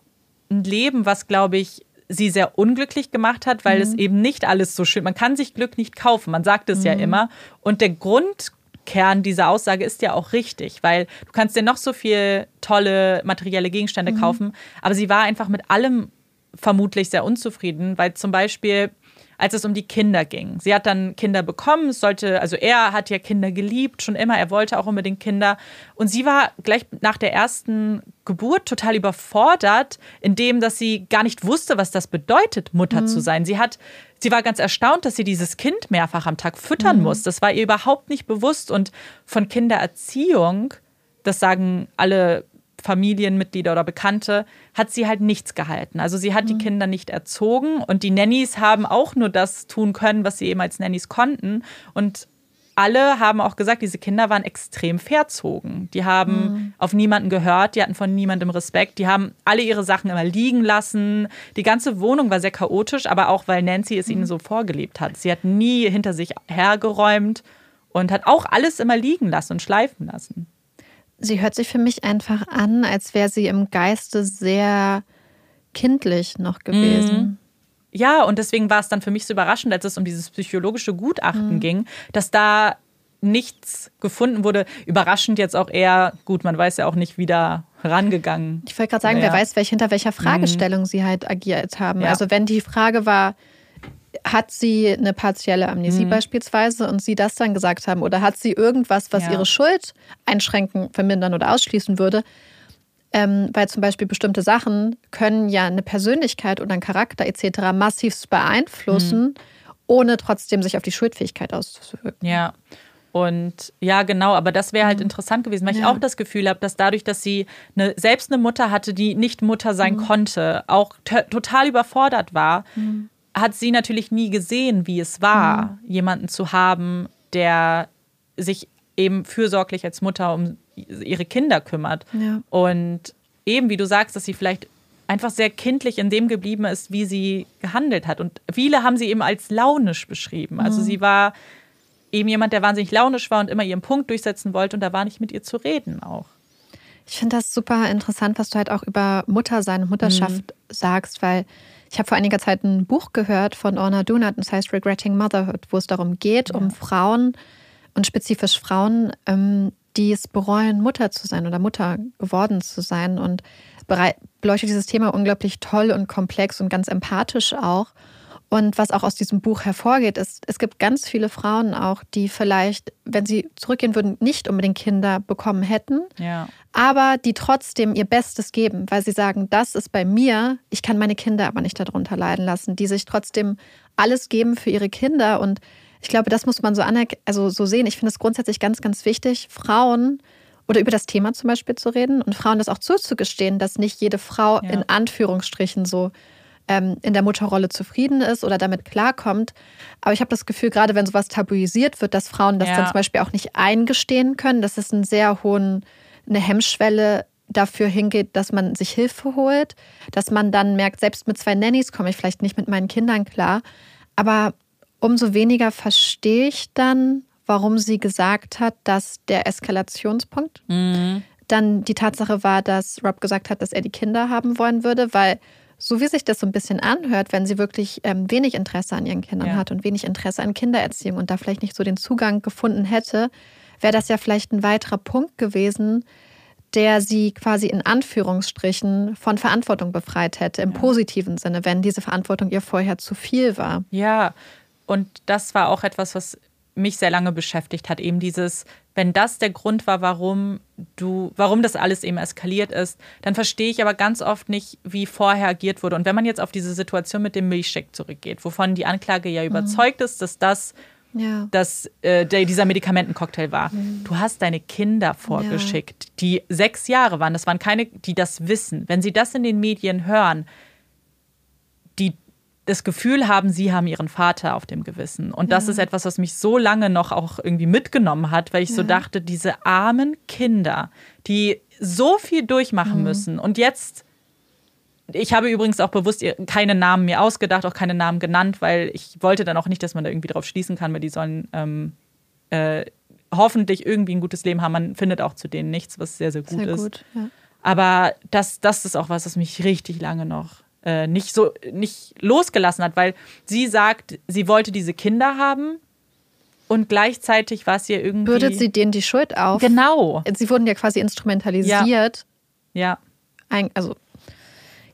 [SPEAKER 1] ein Leben, was, glaube ich, sie sehr unglücklich gemacht hat, weil mhm. es eben nicht alles so schön, man kann sich Glück nicht kaufen, man sagt es ja mhm. immer. Und der Grundkern dieser Aussage ist ja auch richtig, weil du kannst dir noch so viel tolle materielle Gegenstände mhm. kaufen, aber sie war einfach mit allem vermutlich sehr unzufrieden, weil zum Beispiel als es um die Kinder ging. Sie hat dann Kinder bekommen, sollte, also er hat ja Kinder geliebt, schon immer, er wollte auch unbedingt Kinder. Und sie war gleich nach der ersten Geburt total überfordert, indem, dass sie gar nicht wusste, was das bedeutet, Mutter mhm. zu sein. Sie hat, sie war ganz erstaunt, dass sie dieses Kind mehrfach am Tag füttern mhm. muss. Das war ihr überhaupt nicht bewusst. Und von Kindererziehung, das sagen alle Familienmitglieder oder Bekannte, hat sie halt nichts gehalten. Also sie hat mhm. die Kinder nicht erzogen und die Nannies haben auch nur das tun können, was sie eben als Nannies konnten. Und alle haben auch gesagt, diese Kinder waren extrem verzogen. Die haben mhm. auf niemanden gehört, die hatten von niemandem Respekt, die haben alle ihre Sachen immer liegen lassen. Die ganze Wohnung war sehr chaotisch, aber auch weil Nancy es mhm. ihnen so vorgelebt hat. Sie hat nie hinter sich hergeräumt und hat auch alles immer liegen lassen und schleifen lassen
[SPEAKER 2] sie hört sich für mich einfach an, als wäre sie im Geiste sehr kindlich noch gewesen. Mhm.
[SPEAKER 1] Ja, und deswegen war es dann für mich so überraschend, als es um dieses psychologische Gutachten mhm. ging, dass da nichts gefunden wurde. Überraschend jetzt auch eher, gut, man weiß ja auch nicht, wie da rangegangen.
[SPEAKER 2] Ich wollte gerade sagen, ja. wer weiß, welch, hinter welcher Fragestellung mhm. sie halt agiert haben. Ja. Also wenn die Frage war, hat sie eine partielle Amnesie mhm. beispielsweise und sie das dann gesagt haben oder hat sie irgendwas, was ja. ihre Schuld einschränken, vermindern oder ausschließen würde? Ähm, weil zum Beispiel bestimmte Sachen können ja eine Persönlichkeit oder einen Charakter etc. massivst beeinflussen, mhm. ohne trotzdem sich auf die Schuldfähigkeit auszuwirken.
[SPEAKER 1] Ja. Und ja, genau, aber das wäre halt mhm. interessant gewesen, weil ja. ich auch das Gefühl habe, dass dadurch, dass sie eine, selbst eine Mutter hatte, die nicht Mutter sein mhm. konnte, auch total überfordert war, mhm hat sie natürlich nie gesehen, wie es war, mhm. jemanden zu haben, der sich eben fürsorglich als Mutter um ihre Kinder kümmert. Ja. Und eben, wie du sagst, dass sie vielleicht einfach sehr kindlich in dem geblieben ist, wie sie gehandelt hat. Und viele haben sie eben als launisch beschrieben. Also mhm. sie war eben jemand, der wahnsinnig launisch war und immer ihren Punkt durchsetzen wollte und da war nicht mit ihr zu reden auch.
[SPEAKER 2] Ich finde das super interessant, was du halt auch über Muttersein und Mutterschaft mhm. sagst, weil ich habe vor einiger Zeit ein Buch gehört von Orna Dunat, das heißt Regretting Motherhood, wo es darum geht, ja. um Frauen und spezifisch Frauen, ähm, die es bereuen, Mutter zu sein oder Mutter geworden zu sein. Und beleuchtet dieses Thema unglaublich toll und komplex und ganz empathisch auch. Und was auch aus diesem Buch hervorgeht, ist, es gibt ganz viele Frauen auch, die vielleicht, wenn sie zurückgehen würden, nicht unbedingt Kinder bekommen hätten,
[SPEAKER 1] ja.
[SPEAKER 2] Aber die trotzdem ihr Bestes geben, weil sie sagen, das ist bei mir, ich kann meine Kinder aber nicht darunter leiden lassen, die sich trotzdem alles geben für ihre Kinder. Und ich glaube, das muss man so, also so sehen. Ich finde es grundsätzlich ganz, ganz wichtig, Frauen oder über das Thema zum Beispiel zu reden und Frauen das auch zuzugestehen, dass nicht jede Frau ja. in Anführungsstrichen so ähm, in der Mutterrolle zufrieden ist oder damit klarkommt. Aber ich habe das Gefühl, gerade wenn sowas tabuisiert wird, dass Frauen das ja. dann zum Beispiel auch nicht eingestehen können, dass es einen sehr hohen, eine Hemmschwelle dafür hingeht, dass man sich Hilfe holt, dass man dann merkt, selbst mit zwei Nannies komme ich vielleicht nicht mit meinen Kindern klar. Aber umso weniger verstehe ich dann, warum sie gesagt hat, dass der Eskalationspunkt mhm. dann die Tatsache war, dass Rob gesagt hat, dass er die Kinder haben wollen würde, weil so wie sich das so ein bisschen anhört, wenn sie wirklich ähm, wenig Interesse an ihren Kindern ja. hat und wenig Interesse an Kindererziehung und da vielleicht nicht so den Zugang gefunden hätte, wäre das ja vielleicht ein weiterer Punkt gewesen, der sie quasi in Anführungsstrichen von Verantwortung befreit hätte, im ja. positiven Sinne, wenn diese Verantwortung ihr vorher zu viel war.
[SPEAKER 1] Ja, und das war auch etwas, was mich sehr lange beschäftigt hat, eben dieses, wenn das der Grund war, warum du, warum das alles eben eskaliert ist, dann verstehe ich aber ganz oft nicht, wie vorher agiert wurde. Und wenn man jetzt auf diese Situation mit dem Milchshake zurückgeht, wovon die Anklage ja mhm. überzeugt ist, dass das ja. dass äh, dieser Medikamentencocktail war. Mhm. Du hast deine Kinder vorgeschickt, ja. die sechs Jahre waren. Das waren keine, die das wissen. Wenn sie das in den Medien hören, das Gefühl haben, sie haben ihren Vater auf dem Gewissen. Und das ja. ist etwas, was mich so lange noch auch irgendwie mitgenommen hat, weil ich so dachte, diese armen Kinder, die so viel durchmachen mhm. müssen und jetzt ich habe übrigens auch bewusst keine Namen mir ausgedacht, auch keine Namen genannt, weil ich wollte dann auch nicht, dass man da irgendwie drauf schließen kann, weil die sollen ähm, äh, hoffentlich irgendwie ein gutes Leben haben. Man findet auch zu denen nichts, was sehr, sehr gut sehr ist. Gut, ja. Aber das, das ist auch was, was mich richtig lange noch äh, nicht so nicht losgelassen hat, weil sie sagt, sie wollte diese Kinder haben und gleichzeitig war es ihr irgendwie.
[SPEAKER 2] Bürdet sie denen die Schuld auf?
[SPEAKER 1] Genau.
[SPEAKER 2] Sie wurden ja quasi instrumentalisiert.
[SPEAKER 1] Ja.
[SPEAKER 2] ja. also.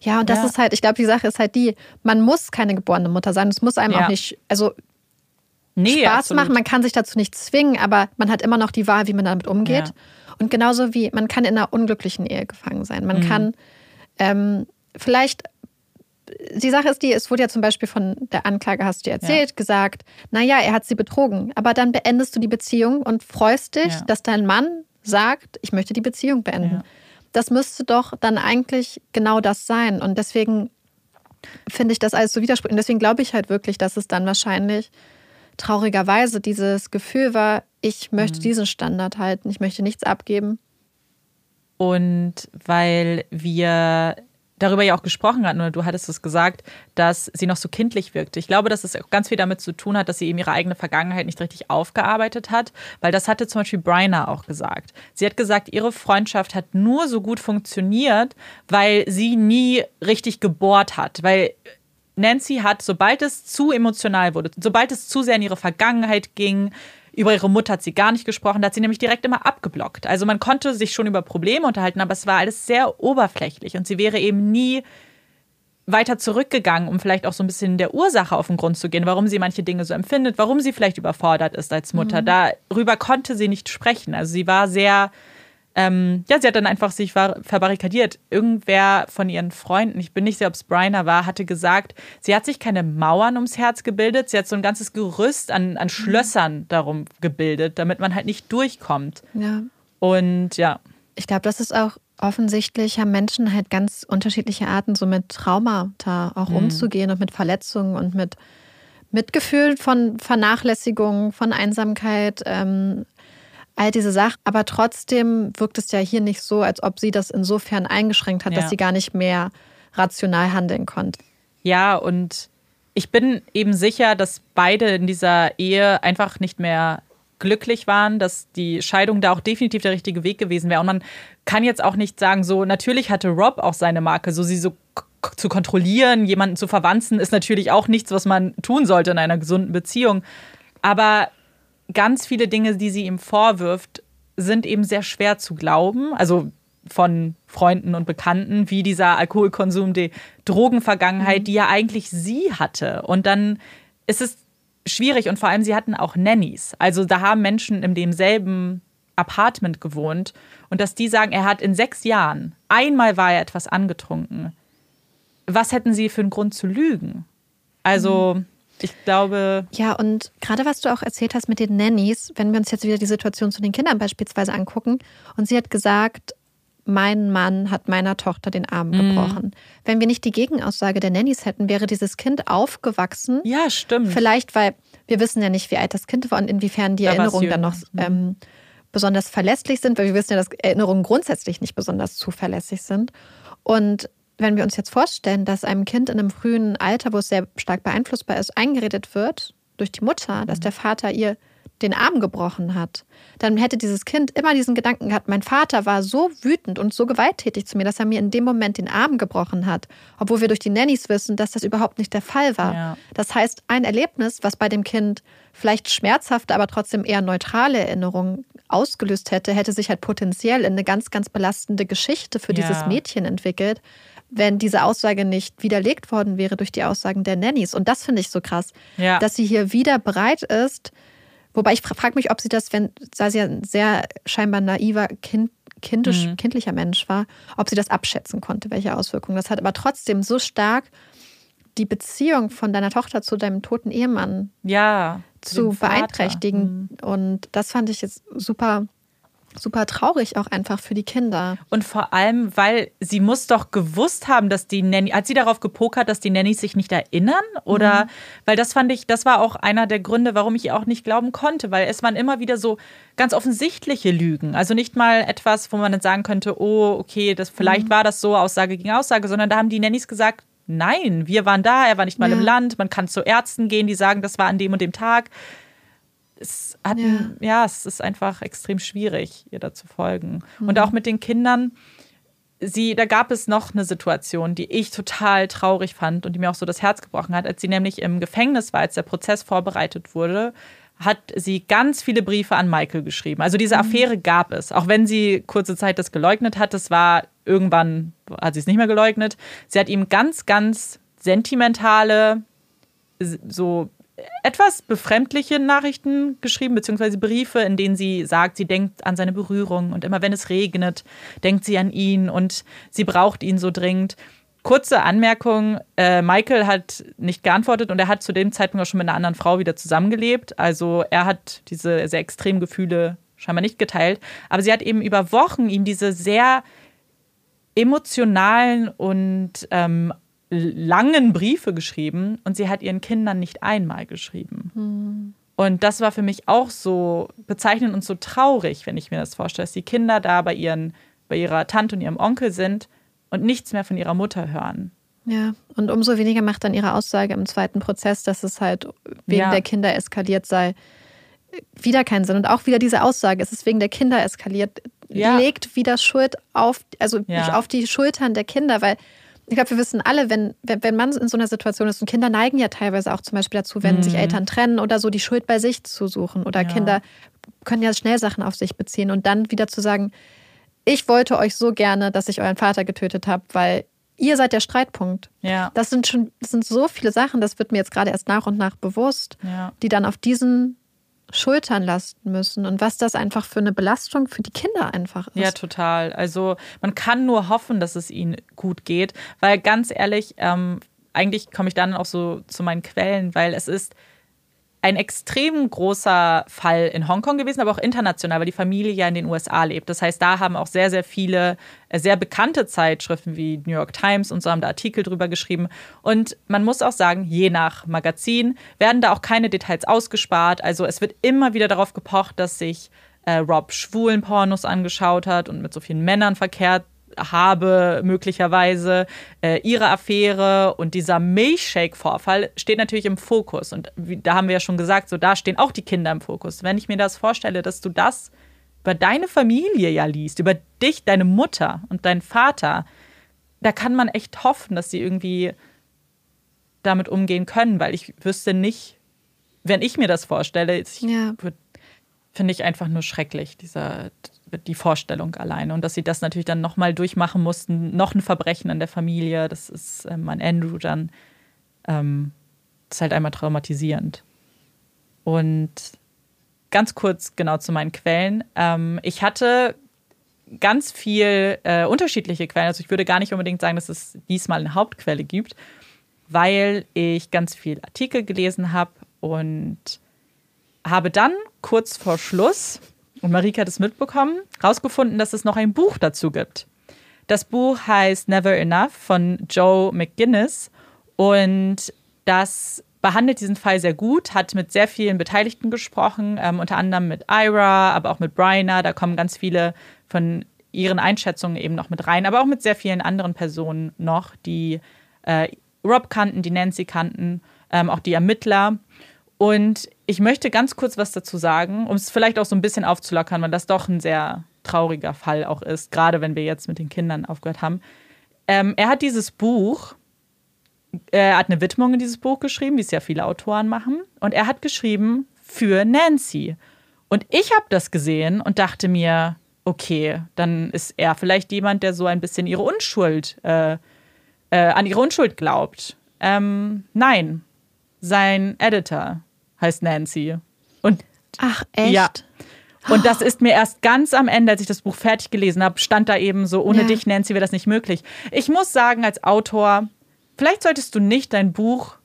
[SPEAKER 2] Ja, und das ja. ist halt, ich glaube, die Sache ist halt die, man muss keine geborene Mutter sein. Es muss einem ja. auch nicht, also nee, Spaß absolut. machen, man kann sich dazu nicht zwingen, aber man hat immer noch die Wahl, wie man damit umgeht. Ja. Und genauso wie man kann in einer unglücklichen Ehe gefangen sein. Man mhm. kann ähm, vielleicht die Sache ist die, es wurde ja zum Beispiel von der Anklage, hast du dir erzählt, ja. gesagt, naja, er hat sie betrogen. Aber dann beendest du die Beziehung und freust dich, ja. dass dein Mann sagt, ich möchte die Beziehung beenden. Ja. Das müsste doch dann eigentlich genau das sein. Und deswegen finde ich das alles so widersprüchlich. Und deswegen glaube ich halt wirklich, dass es dann wahrscheinlich traurigerweise dieses Gefühl war, ich möchte mhm. diesen Standard halten, ich möchte nichts abgeben.
[SPEAKER 1] Und weil wir darüber ja auch gesprochen hatten, oder du hattest es gesagt, dass sie noch so kindlich wirkte. Ich glaube, dass es auch ganz viel damit zu tun hat, dass sie eben ihre eigene Vergangenheit nicht richtig aufgearbeitet hat, weil das hatte zum Beispiel Bryna auch gesagt. Sie hat gesagt, ihre Freundschaft hat nur so gut funktioniert, weil sie nie richtig gebohrt hat, weil Nancy hat, sobald es zu emotional wurde, sobald es zu sehr in ihre Vergangenheit ging, über ihre Mutter hat sie gar nicht gesprochen, da hat sie nämlich direkt immer abgeblockt. Also man konnte sich schon über Probleme unterhalten, aber es war alles sehr oberflächlich und sie wäre eben nie weiter zurückgegangen, um vielleicht auch so ein bisschen der Ursache auf den Grund zu gehen, warum sie manche Dinge so empfindet, warum sie vielleicht überfordert ist als Mutter. Mhm. Darüber konnte sie nicht sprechen. Also sie war sehr ähm, ja, sie hat dann einfach sich verbarrikadiert. Irgendwer von ihren Freunden, ich bin nicht sicher, ob es Bryna war, hatte gesagt, sie hat sich keine Mauern ums Herz gebildet, sie hat so ein ganzes Gerüst an, an mhm. Schlössern darum gebildet, damit man halt nicht durchkommt.
[SPEAKER 2] Ja.
[SPEAKER 1] Und ja.
[SPEAKER 2] Ich glaube, das ist auch offensichtlich, haben Menschen halt ganz unterschiedliche Arten, so mit Traumata auch mhm. umzugehen und mit Verletzungen und mit Mitgefühl von Vernachlässigung, von Einsamkeit. Ähm, all diese Sachen. Aber trotzdem wirkt es ja hier nicht so, als ob sie das insofern eingeschränkt hat, ja. dass sie gar nicht mehr rational handeln konnte.
[SPEAKER 1] Ja, und ich bin eben sicher, dass beide in dieser Ehe einfach nicht mehr glücklich waren, dass die Scheidung da auch definitiv der richtige Weg gewesen wäre. Und man kann jetzt auch nicht sagen, so natürlich hatte Rob auch seine Marke, so sie so zu kontrollieren, jemanden zu verwanzen, ist natürlich auch nichts, was man tun sollte in einer gesunden Beziehung. Aber ganz viele Dinge, die sie ihm vorwirft, sind eben sehr schwer zu glauben. Also von Freunden und Bekannten, wie dieser Alkoholkonsum, die Drogenvergangenheit, mhm. die ja eigentlich sie hatte. Und dann ist es schwierig und vor allem sie hatten auch Nannies. Also da haben Menschen in demselben Apartment gewohnt und dass die sagen, er hat in sechs Jahren einmal war er etwas angetrunken. Was hätten sie für einen Grund zu lügen? Also mhm. Ich glaube.
[SPEAKER 2] Ja, und gerade was du auch erzählt hast mit den Nannies, wenn wir uns jetzt wieder die Situation zu den Kindern beispielsweise angucken, und sie hat gesagt, mein Mann hat meiner Tochter den Arm mhm. gebrochen. Wenn wir nicht die Gegenaussage der Nannies hätten, wäre dieses Kind aufgewachsen.
[SPEAKER 1] Ja, stimmt.
[SPEAKER 2] Vielleicht, weil wir wissen ja nicht, wie alt das Kind war und inwiefern die da Erinnerungen dann noch mhm. ähm, besonders verlässlich sind, weil wir wissen ja, dass Erinnerungen grundsätzlich nicht besonders zuverlässig sind. Und wenn wir uns jetzt vorstellen, dass einem Kind in einem frühen Alter, wo es sehr stark beeinflussbar ist, eingeredet wird durch die Mutter, dass mhm. der Vater ihr den Arm gebrochen hat, dann hätte dieses Kind immer diesen Gedanken gehabt, mein Vater war so wütend und so gewalttätig zu mir, dass er mir in dem Moment den Arm gebrochen hat, obwohl wir durch die Nannies wissen, dass das überhaupt nicht der Fall war. Ja. Das heißt, ein Erlebnis, was bei dem Kind vielleicht schmerzhafte, aber trotzdem eher neutrale Erinnerungen ausgelöst hätte, hätte sich halt potenziell in eine ganz, ganz belastende Geschichte für ja. dieses Mädchen entwickelt, wenn diese Aussage nicht widerlegt worden wäre durch die Aussagen der Nannies. Und das finde ich so krass, ja. dass sie hier wieder bereit ist, Wobei ich frage mich, ob sie das, wenn, da sie ein sehr scheinbar naiver, kind, kindisch, mhm. kindlicher Mensch war, ob sie das abschätzen konnte, welche Auswirkungen das hat. Aber trotzdem so stark die Beziehung von deiner Tochter zu deinem toten Ehemann
[SPEAKER 1] ja,
[SPEAKER 2] zu beeinträchtigen. Mhm. Und das fand ich jetzt super super traurig auch einfach für die Kinder.
[SPEAKER 1] Und vor allem, weil sie muss doch gewusst haben, dass die Nanny, hat sie darauf gepokert, dass die Nannies sich nicht erinnern? Oder, mhm. weil das fand ich, das war auch einer der Gründe, warum ich ihr auch nicht glauben konnte, weil es waren immer wieder so ganz offensichtliche Lügen. Also nicht mal etwas, wo man dann sagen könnte, oh, okay, das, vielleicht mhm. war das so Aussage gegen Aussage, sondern da haben die Nannies gesagt, Nein, wir waren da, er war nicht mal ja. im Land, man kann zu Ärzten gehen, die sagen, das war an dem und dem Tag es hat, ja. ja. es ist einfach extrem schwierig, ihr da zu folgen. Mhm. Und auch mit den Kindern, sie, da gab es noch eine Situation, die ich total traurig fand und die mir auch so das Herz gebrochen hat, als sie nämlich im Gefängnis war, als der Prozess vorbereitet wurde, hat sie ganz viele Briefe an Michael geschrieben. Also diese mhm. Affäre gab es, auch wenn sie kurze Zeit das geleugnet hat. Das war irgendwann, hat sie es nicht mehr geleugnet. Sie hat ihm ganz, ganz sentimentale, so etwas befremdliche Nachrichten geschrieben, beziehungsweise Briefe, in denen sie sagt, sie denkt an seine Berührung und immer wenn es regnet, denkt sie an ihn und sie braucht ihn so dringend. Kurze Anmerkung, äh, Michael hat nicht geantwortet und er hat zu dem Zeitpunkt auch schon mit einer anderen Frau wieder zusammengelebt. Also er hat diese sehr extremen Gefühle scheinbar nicht geteilt. Aber sie hat eben über Wochen ihm diese sehr emotionalen und ähm, langen Briefe geschrieben und sie hat ihren Kindern nicht einmal geschrieben. Mhm. Und das war für mich auch so bezeichnend und so traurig, wenn ich mir das vorstelle, dass die Kinder da bei, ihren, bei ihrer Tante und ihrem Onkel sind und nichts mehr von ihrer Mutter hören.
[SPEAKER 2] Ja, und umso weniger macht dann ihre Aussage im zweiten Prozess, dass es halt wegen ja. der Kinder eskaliert sei, wieder keinen Sinn. Und auch wieder diese Aussage, es ist wegen der Kinder eskaliert, ja. legt wieder Schuld auf, also ja. auf die Schultern der Kinder, weil ich glaube, wir wissen alle, wenn, wenn, man in so einer Situation ist, und Kinder neigen ja teilweise auch zum Beispiel dazu, wenn mhm. sich Eltern trennen oder so, die Schuld bei sich zu suchen. Oder ja. Kinder können ja schnell Sachen auf sich beziehen und dann wieder zu sagen, ich wollte euch so gerne, dass ich euren Vater getötet habe, weil ihr seid der Streitpunkt.
[SPEAKER 1] Ja.
[SPEAKER 2] Das sind schon, das sind so viele Sachen, das wird mir jetzt gerade erst nach und nach bewusst, ja. die dann auf diesen Schultern lasten müssen und was das einfach für eine Belastung für die Kinder einfach ist.
[SPEAKER 1] Ja, total. Also man kann nur hoffen, dass es ihnen gut geht, weil ganz ehrlich, ähm, eigentlich komme ich dann auch so zu meinen Quellen, weil es ist ein extrem großer Fall in Hongkong gewesen, aber auch international, weil die Familie ja in den USA lebt. Das heißt, da haben auch sehr, sehr viele äh, sehr bekannte Zeitschriften wie New York Times und so haben da Artikel drüber geschrieben. Und man muss auch sagen, je nach Magazin werden da auch keine Details ausgespart. Also es wird immer wieder darauf gepocht, dass sich äh, Rob schwulen Pornos angeschaut hat und mit so vielen Männern verkehrt habe, möglicherweise. Äh, ihre Affäre und dieser Milchshake-Vorfall steht natürlich im Fokus. Und wie, da haben wir ja schon gesagt, so da stehen auch die Kinder im Fokus. Wenn ich mir das vorstelle, dass du das über deine Familie ja liest, über dich, deine Mutter und deinen Vater, da kann man echt hoffen, dass sie irgendwie damit umgehen können, weil ich wüsste nicht, wenn ich mir das vorstelle, ja. finde ich einfach nur schrecklich, dieser die Vorstellung alleine. Und dass sie das natürlich dann nochmal durchmachen mussten, noch ein Verbrechen an der Familie, das ist ähm, an Andrew dann, ähm, ist halt einmal traumatisierend. Und ganz kurz genau zu meinen Quellen. Ähm, ich hatte ganz viel äh, unterschiedliche Quellen. Also ich würde gar nicht unbedingt sagen, dass es diesmal eine Hauptquelle gibt, weil ich ganz viel Artikel gelesen habe und habe dann kurz vor Schluss, und Marika hat es mitbekommen, herausgefunden, dass es noch ein Buch dazu gibt. Das Buch heißt Never Enough von Joe McGuinness und das behandelt diesen Fall sehr gut, hat mit sehr vielen Beteiligten gesprochen, ähm, unter anderem mit Ira, aber auch mit Bryna. Da kommen ganz viele von ihren Einschätzungen eben noch mit rein, aber auch mit sehr vielen anderen Personen noch, die äh, Rob kannten, die Nancy kannten, ähm, auch die Ermittler. Und ich möchte ganz kurz was dazu sagen, um es vielleicht auch so ein bisschen aufzulockern, weil das doch ein sehr trauriger Fall auch ist, gerade wenn wir jetzt mit den Kindern aufgehört haben. Ähm, er hat dieses Buch, er hat eine Widmung in dieses Buch geschrieben, wie es ja viele Autoren machen. Und er hat geschrieben für Nancy. Und ich habe das gesehen und dachte mir, okay, dann ist er vielleicht jemand, der so ein bisschen ihre Unschuld, äh, äh, an ihre Unschuld glaubt. Ähm, nein, sein Editor heißt Nancy. Und
[SPEAKER 2] Ach, echt?
[SPEAKER 1] Ja. Und das ist mir erst ganz am Ende, als ich das Buch fertig gelesen habe, stand da eben so, ohne ja. dich, Nancy, wäre das nicht möglich. Ich muss sagen, als Autor, vielleicht solltest du nicht dein Buch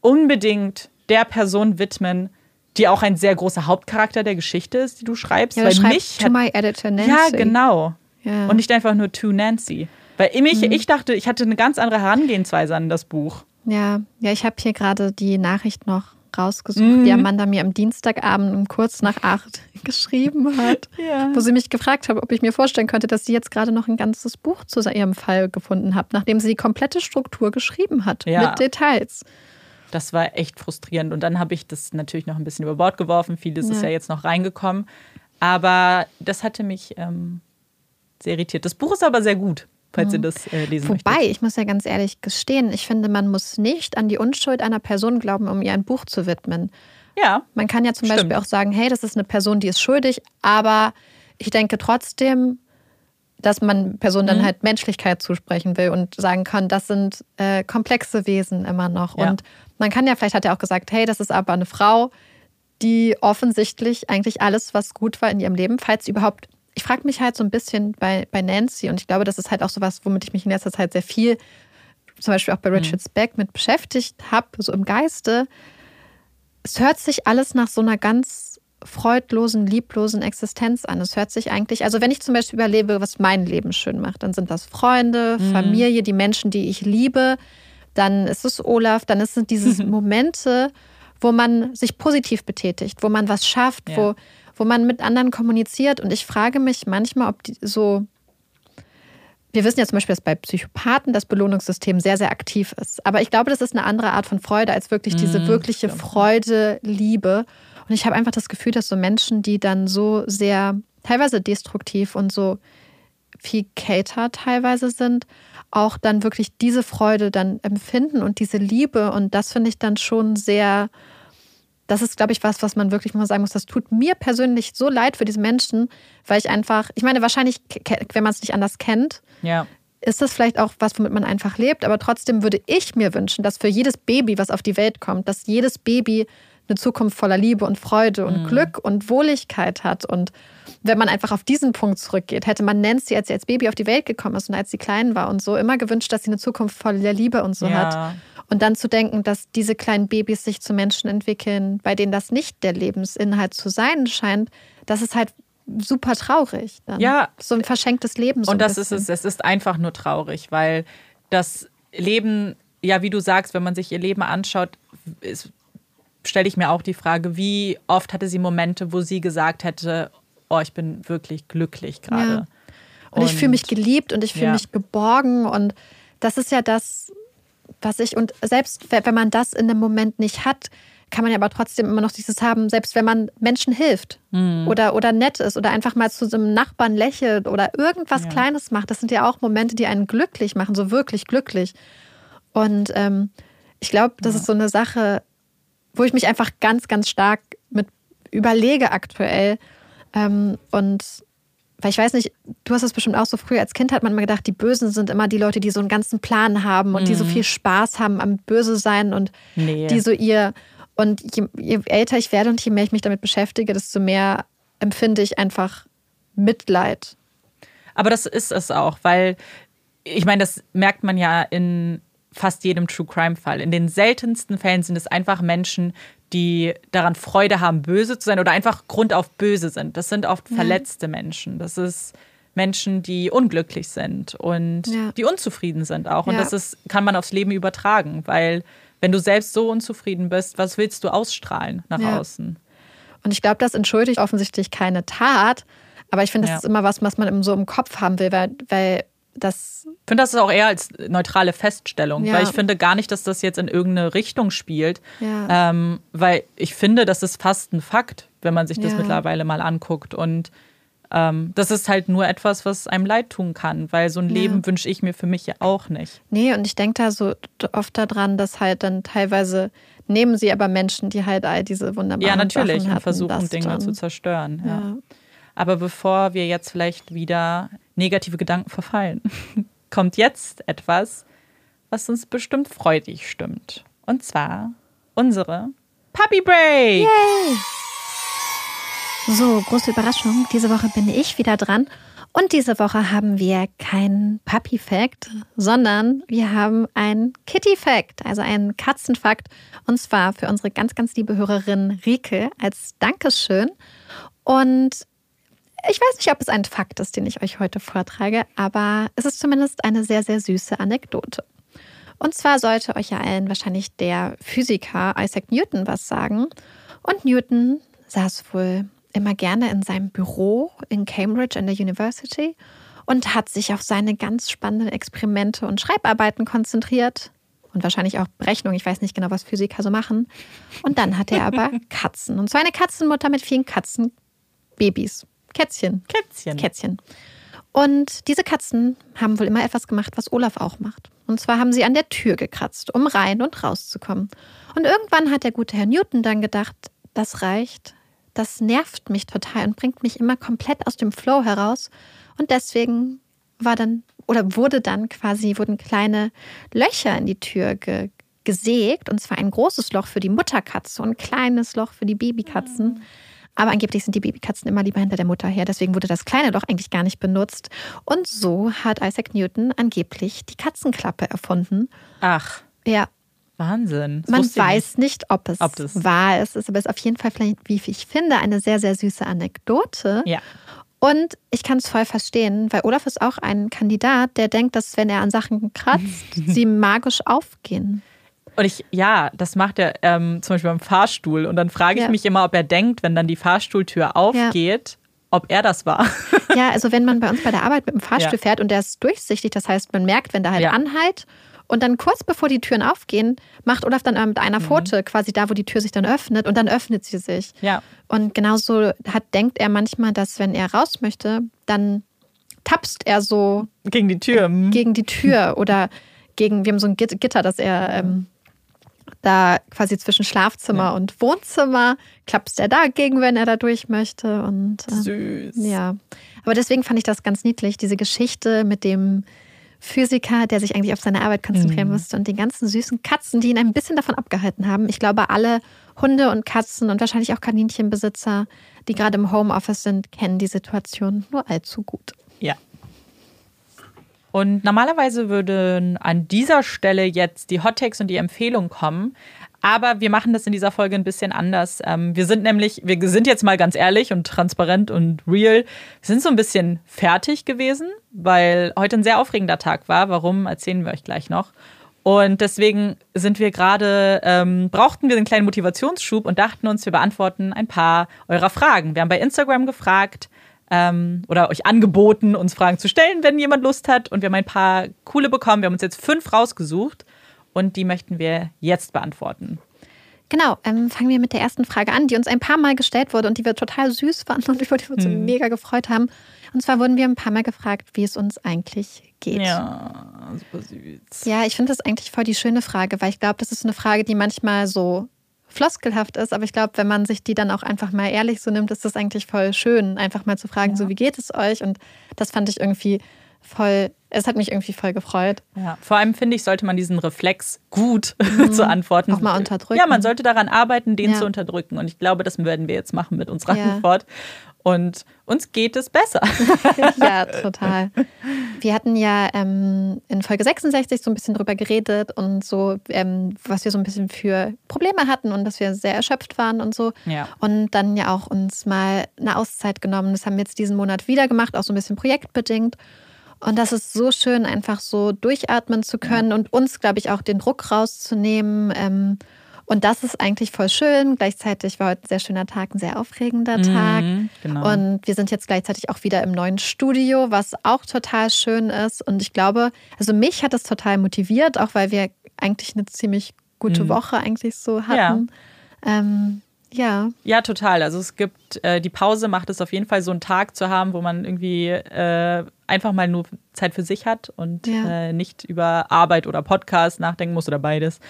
[SPEAKER 1] unbedingt der Person widmen, die auch ein sehr großer Hauptcharakter der Geschichte ist, die du schreibst.
[SPEAKER 2] Ja,
[SPEAKER 1] weil
[SPEAKER 2] mich to my editor Nancy.
[SPEAKER 1] Ja, genau. Ja. Und nicht einfach nur to Nancy. Weil mich, mhm. ich dachte, ich hatte eine ganz andere Herangehensweise an das Buch.
[SPEAKER 2] Ja, ja, ich habe hier gerade die Nachricht noch rausgesucht, mhm. die Amanda mir am Dienstagabend um kurz nach acht [LAUGHS] geschrieben hat, ja. wo sie mich gefragt hat, ob ich mir vorstellen könnte, dass sie jetzt gerade noch ein ganzes Buch zu ihrem Fall gefunden hat, nachdem sie die komplette Struktur geschrieben hat ja. mit Details.
[SPEAKER 1] Das war echt frustrierend. Und dann habe ich das natürlich noch ein bisschen über Bord geworfen. Vieles ja. ist ja jetzt noch reingekommen. Aber das hatte mich ähm, sehr irritiert. Das Buch ist aber sehr gut falls ihr mhm. das äh, lesen
[SPEAKER 2] Wobei,
[SPEAKER 1] möchtet.
[SPEAKER 2] ich muss ja ganz ehrlich gestehen, ich finde, man muss nicht an die Unschuld einer Person glauben, um ihr ein Buch zu widmen.
[SPEAKER 1] Ja.
[SPEAKER 2] Man kann ja zum stimmt. Beispiel auch sagen, hey, das ist eine Person, die ist schuldig, aber ich denke trotzdem, dass man Personen dann mhm. halt Menschlichkeit zusprechen will und sagen kann, das sind äh, komplexe Wesen immer noch. Ja. Und man kann ja, vielleicht hat er auch gesagt, hey, das ist aber eine Frau, die offensichtlich eigentlich alles, was gut war in ihrem Leben, falls sie überhaupt ich frage mich halt so ein bisschen bei, bei Nancy und ich glaube, das ist halt auch so was, womit ich mich in letzter Zeit sehr viel, zum Beispiel auch bei mhm. Richard Speck, mit beschäftigt habe, so im Geiste. Es hört sich alles nach so einer ganz freudlosen, lieblosen Existenz an. Es hört sich eigentlich, also wenn ich zum Beispiel überlebe, was mein Leben schön macht, dann sind das Freunde, mhm. Familie, die Menschen, die ich liebe. Dann ist es Olaf, dann es diese [LAUGHS] Momente, wo man sich positiv betätigt, wo man was schafft, ja. wo wo man mit anderen kommuniziert. Und ich frage mich manchmal, ob die so. Wir wissen ja zum Beispiel, dass bei Psychopathen das Belohnungssystem sehr, sehr aktiv ist. Aber ich glaube, das ist eine andere Art von Freude als wirklich diese mhm, wirkliche Freude, Liebe. Und ich habe einfach das Gefühl, dass so Menschen, die dann so sehr teilweise destruktiv und so viel Cater teilweise sind, auch dann wirklich diese Freude dann empfinden und diese Liebe. Und das finde ich dann schon sehr das ist, glaube ich, was, was man wirklich mal sagen muss. Das tut mir persönlich so leid für diese Menschen, weil ich einfach, ich meine, wahrscheinlich, wenn man es nicht anders kennt,
[SPEAKER 1] ja.
[SPEAKER 2] ist das vielleicht auch was, womit man einfach lebt. Aber trotzdem würde ich mir wünschen, dass für jedes Baby, was auf die Welt kommt, dass jedes Baby eine Zukunft voller Liebe und Freude und mhm. Glück und Wohligkeit hat. Und wenn man einfach auf diesen Punkt zurückgeht, hätte man Nancy, als sie als Baby auf die Welt gekommen ist und als sie klein war und so, immer gewünscht, dass sie eine Zukunft voller Liebe und so ja. hat. Und dann zu denken, dass diese kleinen Babys sich zu Menschen entwickeln, bei denen das nicht der Lebensinhalt zu sein scheint, das ist halt super traurig. Dann.
[SPEAKER 1] Ja.
[SPEAKER 2] So ein verschenktes Leben.
[SPEAKER 1] So und das ist es. Es ist einfach nur traurig, weil das Leben, ja, wie du sagst, wenn man sich ihr Leben anschaut, stelle ich mir auch die Frage, wie oft hatte sie Momente, wo sie gesagt hätte, oh, ich bin wirklich glücklich gerade. Ja.
[SPEAKER 2] Und, und, ich fühle mich geliebt und ich fühle ja. mich geborgen. Und das ist ja das, was ich, und selbst wenn man das in dem Moment nicht hat, kann man ja aber trotzdem immer noch dieses haben, selbst wenn man Menschen hilft mhm. oder, oder nett ist oder einfach mal zu so einem Nachbarn lächelt oder irgendwas ja. Kleines macht. Das sind ja auch Momente, die einen glücklich machen, so wirklich glücklich. Und ähm, ich glaube, das ja. ist so eine Sache, wo ich mich einfach ganz, ganz stark mit überlege aktuell. Ähm, und weil ich weiß nicht, du hast es bestimmt auch so früher als Kind hat man immer gedacht, die Bösen sind immer die Leute, die so einen ganzen Plan haben und mhm. die so mhm. viel Spaß haben am Böse sein und nee. die so ihr und je, je, älter ich werde und je mehr ich mich damit beschäftige, desto mehr empfinde ich einfach Mitleid.
[SPEAKER 1] Aber das ist es auch, weil ich meine, das merkt man ja in fast jedem True Crime Fall. In den seltensten Fällen sind es einfach Menschen, die daran Freude haben, böse zu sein oder einfach Grund auf böse sind. Das sind oft verletzte Menschen. Das ist Menschen, die unglücklich sind und ja. die unzufrieden sind auch. Und ja. das ist, kann man aufs Leben übertragen, weil wenn du selbst so unzufrieden bist, was willst du ausstrahlen nach ja. außen?
[SPEAKER 2] Und ich glaube, das entschuldigt offensichtlich keine Tat. Aber ich finde, das ist immer was, was man so im Kopf haben will, weil, weil das.
[SPEAKER 1] Ich finde das auch eher als neutrale Feststellung, ja. weil ich finde gar nicht, dass das jetzt in irgendeine Richtung spielt. Ja. Ähm, weil ich finde, das ist fast ein Fakt, wenn man sich das ja. mittlerweile mal anguckt. Und ähm, das ist halt nur etwas, was einem leid tun kann, weil so ein Leben wünsche ich mir für mich ja auch nicht.
[SPEAKER 2] Nee, und ich denke da so oft daran, dass halt dann teilweise nehmen sie aber Menschen, die halt all diese wunderbaren Ja, natürlich, Sachen hatten, und
[SPEAKER 1] versuchen Dinge dann. zu zerstören. Ja. Aber bevor wir jetzt vielleicht wieder negative Gedanken verfallen, [LAUGHS] kommt jetzt etwas, was uns bestimmt freudig stimmt. Und zwar unsere Puppy Break. Yay!
[SPEAKER 2] So, große Überraschung. Diese Woche bin ich wieder dran. Und diese Woche haben wir keinen Puppy-Fact, sondern wir haben einen Kitty-Fact, also einen Katzenfakt. Und zwar für unsere ganz, ganz liebe Hörerin Rike als Dankeschön. Und ich weiß nicht, ob es ein Fakt ist, den ich euch heute vortrage, aber es ist zumindest eine sehr, sehr süße Anekdote. Und zwar sollte euch ja allen wahrscheinlich der Physiker Isaac Newton was sagen. Und Newton saß wohl immer gerne in seinem Büro in Cambridge in der University und hat sich auf seine ganz spannenden Experimente und Schreibarbeiten konzentriert. Und wahrscheinlich auch Berechnungen. Ich weiß nicht genau, was Physiker so machen. Und dann hatte er aber [LAUGHS] Katzen. Und zwar eine Katzenmutter mit vielen Katzenbabys. Kätzchen.
[SPEAKER 1] Kätzchen.
[SPEAKER 2] Kätzchen. Und diese Katzen haben wohl immer etwas gemacht, was Olaf auch macht. Und zwar haben sie an der Tür gekratzt, um rein und rauszukommen. Und irgendwann hat der gute Herr Newton dann gedacht, das reicht, das nervt mich total und bringt mich immer komplett aus dem Flow heraus. Und deswegen war dann oder wurde dann quasi, wurden kleine Löcher in die Tür ge gesägt. Und zwar ein großes Loch für die Mutterkatze und ein kleines Loch für die Babykatzen. Mhm. Aber angeblich sind die Babykatzen immer lieber hinter der Mutter her. Deswegen wurde das kleine Loch eigentlich gar nicht benutzt. Und so hat Isaac Newton angeblich die Katzenklappe erfunden.
[SPEAKER 1] Ach.
[SPEAKER 2] Ja.
[SPEAKER 1] Wahnsinn.
[SPEAKER 2] Das Man weiß nicht, ob es ob wahr ist. Es ist auf jeden Fall vielleicht, wie ich finde, eine sehr, sehr süße Anekdote.
[SPEAKER 1] Ja.
[SPEAKER 2] Und ich kann es voll verstehen, weil Olaf ist auch ein Kandidat, der denkt, dass wenn er an Sachen kratzt, [LAUGHS] sie magisch aufgehen.
[SPEAKER 1] Und ich, ja, das macht er ähm, zum Beispiel beim Fahrstuhl. Und dann frage ich ja. mich immer, ob er denkt, wenn dann die Fahrstuhltür aufgeht, ja. ob er das war. [LAUGHS]
[SPEAKER 2] Ja, also wenn man bei uns bei der Arbeit mit dem Fahrstuhl ja. fährt und der ist durchsichtig, das heißt, man merkt, wenn da halt anhalt und dann kurz bevor die Türen aufgehen, macht Olaf dann mit einer mhm. Pfote quasi da, wo die Tür sich dann öffnet und dann öffnet sie sich.
[SPEAKER 1] Ja.
[SPEAKER 2] Und genauso hat, denkt er manchmal, dass wenn er raus möchte, dann tapst er so
[SPEAKER 1] gegen die Tür.
[SPEAKER 2] Mhm. Gegen die Tür oder gegen, wir haben so ein Gitter, das er ähm, da quasi zwischen Schlafzimmer ja. und Wohnzimmer klappt er dagegen, wenn er da durch möchte. Und,
[SPEAKER 1] äh, Süß.
[SPEAKER 2] Ja. Aber deswegen fand ich das ganz niedlich, diese Geschichte mit dem Physiker, der sich eigentlich auf seine Arbeit konzentrieren mhm. musste und den ganzen süßen Katzen, die ihn ein bisschen davon abgehalten haben. Ich glaube, alle Hunde und Katzen und wahrscheinlich auch Kaninchenbesitzer, die gerade im Homeoffice sind, kennen die Situation nur allzu gut.
[SPEAKER 1] Ja, und normalerweise würden an dieser Stelle jetzt die Hottakes und die Empfehlungen kommen. Aber wir machen das in dieser Folge ein bisschen anders. Ähm, wir sind nämlich, wir sind jetzt mal ganz ehrlich und transparent und real, wir sind so ein bisschen fertig gewesen, weil heute ein sehr aufregender Tag war. Warum, erzählen wir euch gleich noch. Und deswegen sind wir gerade, ähm, brauchten wir einen kleinen Motivationsschub und dachten uns, wir beantworten ein paar eurer Fragen. Wir haben bei Instagram gefragt, ähm, oder euch angeboten, uns Fragen zu stellen, wenn jemand Lust hat. Und wir haben ein paar coole bekommen. Wir haben uns jetzt fünf rausgesucht und die möchten wir jetzt beantworten.
[SPEAKER 2] Genau, ähm, fangen wir mit der ersten Frage an, die uns ein paar Mal gestellt wurde und die wir total süß fanden und über die wir uns hm. mega gefreut haben. Und zwar wurden wir ein paar Mal gefragt, wie es uns eigentlich geht.
[SPEAKER 1] Ja, super süß.
[SPEAKER 2] Ja, ich finde das eigentlich voll die schöne Frage, weil ich glaube, das ist eine Frage, die manchmal so floskelhaft ist, aber ich glaube, wenn man sich die dann auch einfach mal ehrlich so nimmt, ist das eigentlich voll schön, einfach mal zu fragen, ja. so wie geht es euch? Und das fand ich irgendwie voll, es hat mich irgendwie voll gefreut.
[SPEAKER 1] Ja, vor allem finde ich, sollte man diesen Reflex gut mhm. [LAUGHS] zu antworten.
[SPEAKER 2] Auch mal unterdrücken.
[SPEAKER 1] Ja, man sollte daran arbeiten, den ja. zu unterdrücken. Und ich glaube, das werden wir jetzt machen mit unserer ja. Antwort. Und uns geht es besser. [LAUGHS]
[SPEAKER 2] ja, total. Wir hatten ja ähm, in Folge 66 so ein bisschen drüber geredet und so, ähm, was wir so ein bisschen für Probleme hatten und dass wir sehr erschöpft waren und so.
[SPEAKER 1] Ja.
[SPEAKER 2] Und dann ja auch uns mal eine Auszeit genommen. Das haben wir jetzt diesen Monat wieder gemacht, auch so ein bisschen projektbedingt. Und das ist so schön, einfach so durchatmen zu können ja. und uns, glaube ich, auch den Druck rauszunehmen. Ähm, und das ist eigentlich voll schön. Gleichzeitig war heute ein sehr schöner Tag, ein sehr aufregender Tag. Mhm, genau. Und wir sind jetzt gleichzeitig auch wieder im neuen Studio, was auch total schön ist. Und ich glaube, also mich hat es total motiviert, auch weil wir eigentlich eine ziemlich gute mhm. Woche eigentlich so hatten. Ja. Ähm, ja.
[SPEAKER 1] Ja, total. Also es gibt, äh, die Pause macht es auf jeden Fall so einen Tag zu haben, wo man irgendwie äh, einfach mal nur Zeit für sich hat und ja. äh, nicht über Arbeit oder Podcast nachdenken muss oder beides.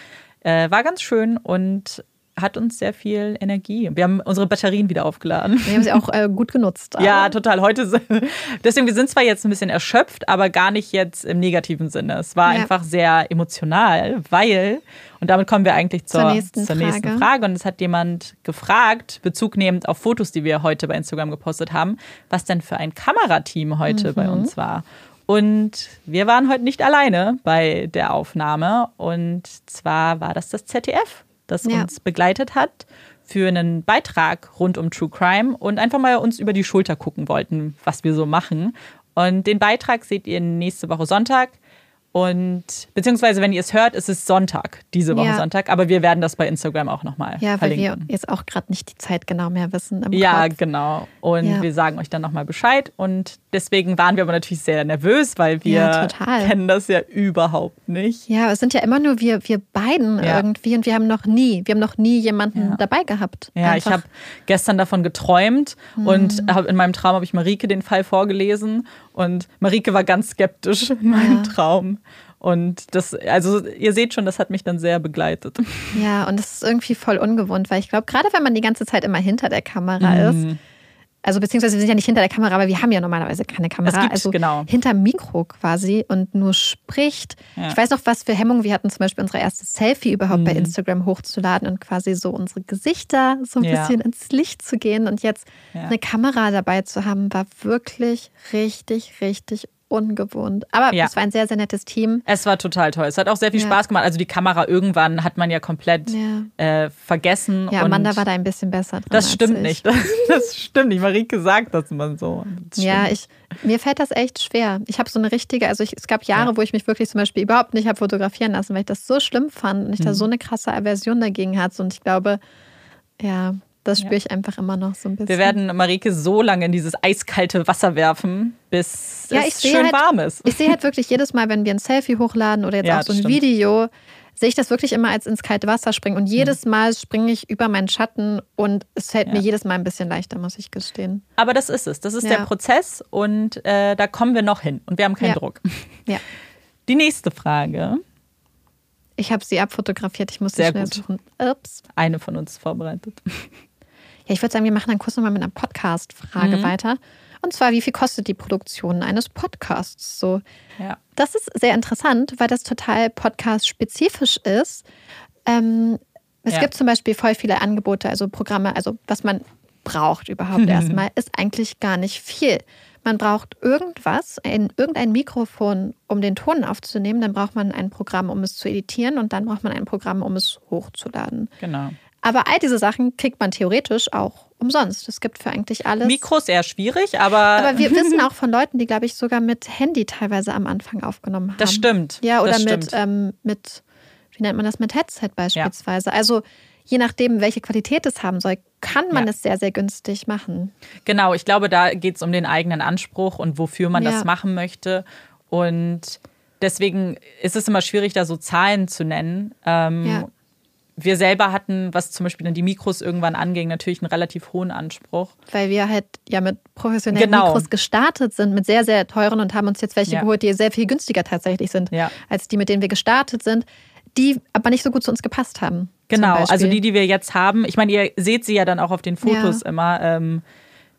[SPEAKER 1] Äh, war ganz schön und hat uns sehr viel Energie. Wir haben unsere Batterien wieder aufgeladen.
[SPEAKER 2] Wir haben sie auch äh, gut genutzt. [LAUGHS]
[SPEAKER 1] ja, total. Heute [LAUGHS] deswegen wir sind zwar jetzt ein bisschen erschöpft, aber gar nicht jetzt im negativen Sinne. Es war ja. einfach sehr emotional, weil und damit kommen wir eigentlich zur, zur, nächsten, zur nächsten Frage. Frage. Und es hat jemand gefragt, bezugnehmend auf Fotos, die wir heute bei Instagram gepostet haben, was denn für ein Kamerateam heute mhm. bei uns war. Und wir waren heute nicht alleine bei der Aufnahme. Und zwar war das das ZDF das ja. uns begleitet hat für einen Beitrag rund um True Crime und einfach mal uns über die Schulter gucken wollten, was wir so machen. Und den Beitrag seht ihr nächste Woche Sonntag. Und beziehungsweise, wenn ihr es hört, ist es Sonntag, diese Woche ja. Sonntag. Aber wir werden das bei Instagram auch nochmal
[SPEAKER 2] Ja,
[SPEAKER 1] weil
[SPEAKER 2] wir jetzt auch gerade nicht die Zeit genau mehr wissen.
[SPEAKER 1] ja, Kopf. genau. Und ja. wir sagen euch dann nochmal Bescheid. Und deswegen waren wir aber natürlich sehr nervös, weil wir ja, kennen das ja überhaupt nicht.
[SPEAKER 2] Ja, es sind ja immer nur wir, wir beiden irgendwie. Und wir haben noch nie, wir haben noch nie jemanden dabei gehabt.
[SPEAKER 1] Ja, Einfach. ich habe gestern davon geträumt mhm. und hab, in meinem Traum habe ich Marike den Fall vorgelesen. Und Marike war ganz skeptisch in meinem Traum. Und das, also ihr seht schon, das hat mich dann sehr begleitet.
[SPEAKER 2] Ja, und das ist irgendwie voll ungewohnt, weil ich glaube, gerade wenn man die ganze Zeit immer hinter der Kamera mhm. ist, also beziehungsweise wir sind ja nicht hinter der Kamera, aber wir haben ja normalerweise keine Kamera.
[SPEAKER 1] Gibt,
[SPEAKER 2] also
[SPEAKER 1] genau.
[SPEAKER 2] hinter Mikro quasi und nur spricht. Ja. Ich weiß noch, was für Hemmungen wir hatten, zum Beispiel unsere erste Selfie überhaupt mhm. bei Instagram hochzuladen und quasi so unsere Gesichter so ein ja. bisschen ins Licht zu gehen. Und jetzt ja. eine Kamera dabei zu haben, war wirklich richtig, richtig ungewohnt. Aber ja. es war ein sehr, sehr nettes Team.
[SPEAKER 1] Es war total toll. Es hat auch sehr viel ja. Spaß gemacht. Also die Kamera irgendwann hat man ja komplett ja. Äh, vergessen.
[SPEAKER 2] Ja, Amanda war da ein bisschen besser dran.
[SPEAKER 1] Das stimmt nicht. [LAUGHS] Das stimmt nicht. Marike sagt das immer so.
[SPEAKER 2] Das ja, ich, mir fällt das echt schwer. Ich habe so eine richtige, also ich, es gab Jahre, wo ich mich wirklich zum Beispiel überhaupt nicht habe fotografieren lassen, weil ich das so schlimm fand und ich mhm. da so eine krasse Aversion dagegen hatte. Und ich glaube, ja, das spüre ich einfach immer noch so ein bisschen.
[SPEAKER 1] Wir werden Marike so lange in dieses eiskalte Wasser werfen, bis ja, es schön
[SPEAKER 2] halt,
[SPEAKER 1] warm ist.
[SPEAKER 2] Ich sehe halt wirklich jedes Mal, wenn wir ein Selfie hochladen oder jetzt ja, auch so ein stimmt. Video, sehe ich das wirklich immer als ins kalte Wasser springen. Und jedes mhm. Mal springe ich über meinen Schatten und es fällt ja. mir jedes Mal ein bisschen leichter, muss ich gestehen.
[SPEAKER 1] Aber das ist es. Das ist ja. der Prozess und äh, da kommen wir noch hin und wir haben keinen ja. Druck.
[SPEAKER 2] Ja.
[SPEAKER 1] Die nächste Frage.
[SPEAKER 2] Ich habe sie abfotografiert. Ich muss sie Sehr schnell gut. suchen. Ups.
[SPEAKER 1] Eine von uns vorbereitet.
[SPEAKER 2] Ja, ich würde sagen, wir machen dann kurz nochmal mit einer Podcast-Frage mhm. weiter. Und zwar, wie viel kostet die Produktion eines Podcasts? So,
[SPEAKER 1] ja.
[SPEAKER 2] Das ist sehr interessant, weil das total podcast-spezifisch ist. Ähm, es ja. gibt zum Beispiel voll viele Angebote, also Programme, also was man braucht überhaupt mhm. [LAUGHS] erstmal, ist eigentlich gar nicht viel. Man braucht irgendwas, ein, irgendein Mikrofon, um den Ton aufzunehmen, dann braucht man ein Programm, um es zu editieren und dann braucht man ein Programm, um es hochzuladen.
[SPEAKER 1] Genau.
[SPEAKER 2] Aber all diese Sachen kriegt man theoretisch auch umsonst. Es gibt für eigentlich alles.
[SPEAKER 1] Mikros eher schwierig, aber.
[SPEAKER 2] Aber wir [LAUGHS] wissen auch von Leuten, die, glaube ich, sogar mit Handy teilweise am Anfang aufgenommen haben.
[SPEAKER 1] Das stimmt.
[SPEAKER 2] Ja, oder
[SPEAKER 1] mit,
[SPEAKER 2] ähm, mit, wie nennt man das, mit Headset beispielsweise. Ja. Also je nachdem, welche Qualität es haben soll, kann man ja. es sehr, sehr günstig machen.
[SPEAKER 1] Genau, ich glaube, da geht es um den eigenen Anspruch und wofür man ja. das machen möchte. Und deswegen ist es immer schwierig, da so Zahlen zu nennen. Ähm, ja wir selber hatten, was zum Beispiel dann die Mikros irgendwann anging, natürlich einen relativ hohen Anspruch.
[SPEAKER 2] Weil wir halt ja mit professionellen genau. Mikros gestartet sind, mit sehr, sehr teuren und haben uns jetzt welche ja. geholt, die sehr viel günstiger tatsächlich sind,
[SPEAKER 1] ja.
[SPEAKER 2] als die, mit denen wir gestartet sind, die aber nicht so gut zu uns gepasst haben.
[SPEAKER 1] Genau, also die, die wir jetzt haben. Ich meine, ihr seht sie ja dann auch auf den Fotos ja. immer. Ähm,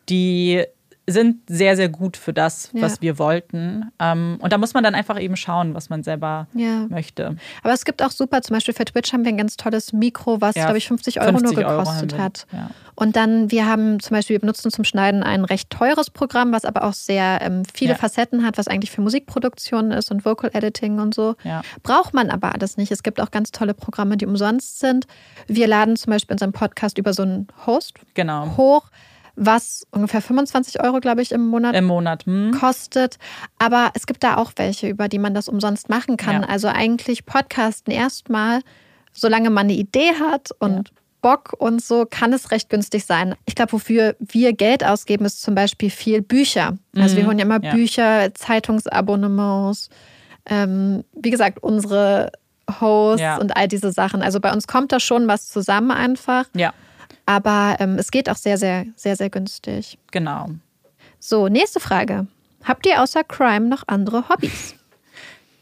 [SPEAKER 1] die sind sehr, sehr gut für das, ja. was wir wollten. Ähm, und da muss man dann einfach eben schauen, was man selber ja. möchte.
[SPEAKER 2] Aber es gibt auch super, zum Beispiel für Twitch haben wir ein ganz tolles Mikro, was, ja, glaube ich, 50 Euro 50 nur gekostet Euro hat. Und dann, wir haben zum Beispiel, wir benutzen zum Schneiden ein recht teures Programm, was aber auch sehr ähm, viele Facetten hat, was eigentlich für Musikproduktion ist und Vocal Editing und so. Braucht man aber alles nicht. Es gibt auch ganz tolle Programme, die umsonst sind. Wir laden zum Beispiel unseren Podcast über so einen Host
[SPEAKER 1] genau.
[SPEAKER 2] hoch was ungefähr 25 Euro, glaube ich, im Monat,
[SPEAKER 1] Im Monat hm.
[SPEAKER 2] kostet. Aber es gibt da auch welche, über die man das umsonst machen kann. Ja. Also eigentlich Podcasten erstmal, solange man eine Idee hat und ja. Bock und so, kann es recht günstig sein. Ich glaube, wofür wir Geld ausgeben, ist zum Beispiel viel Bücher. Also mhm. wir holen ja immer ja. Bücher, Zeitungsabonnements, ähm, wie gesagt, unsere Hosts und all diese Sachen. Also bei uns kommt da schon was zusammen einfach.
[SPEAKER 1] Ja.
[SPEAKER 2] Aber ähm, es geht auch sehr, sehr, sehr, sehr günstig.
[SPEAKER 1] Genau.
[SPEAKER 2] So, nächste Frage. Habt ihr außer Crime noch andere Hobbys?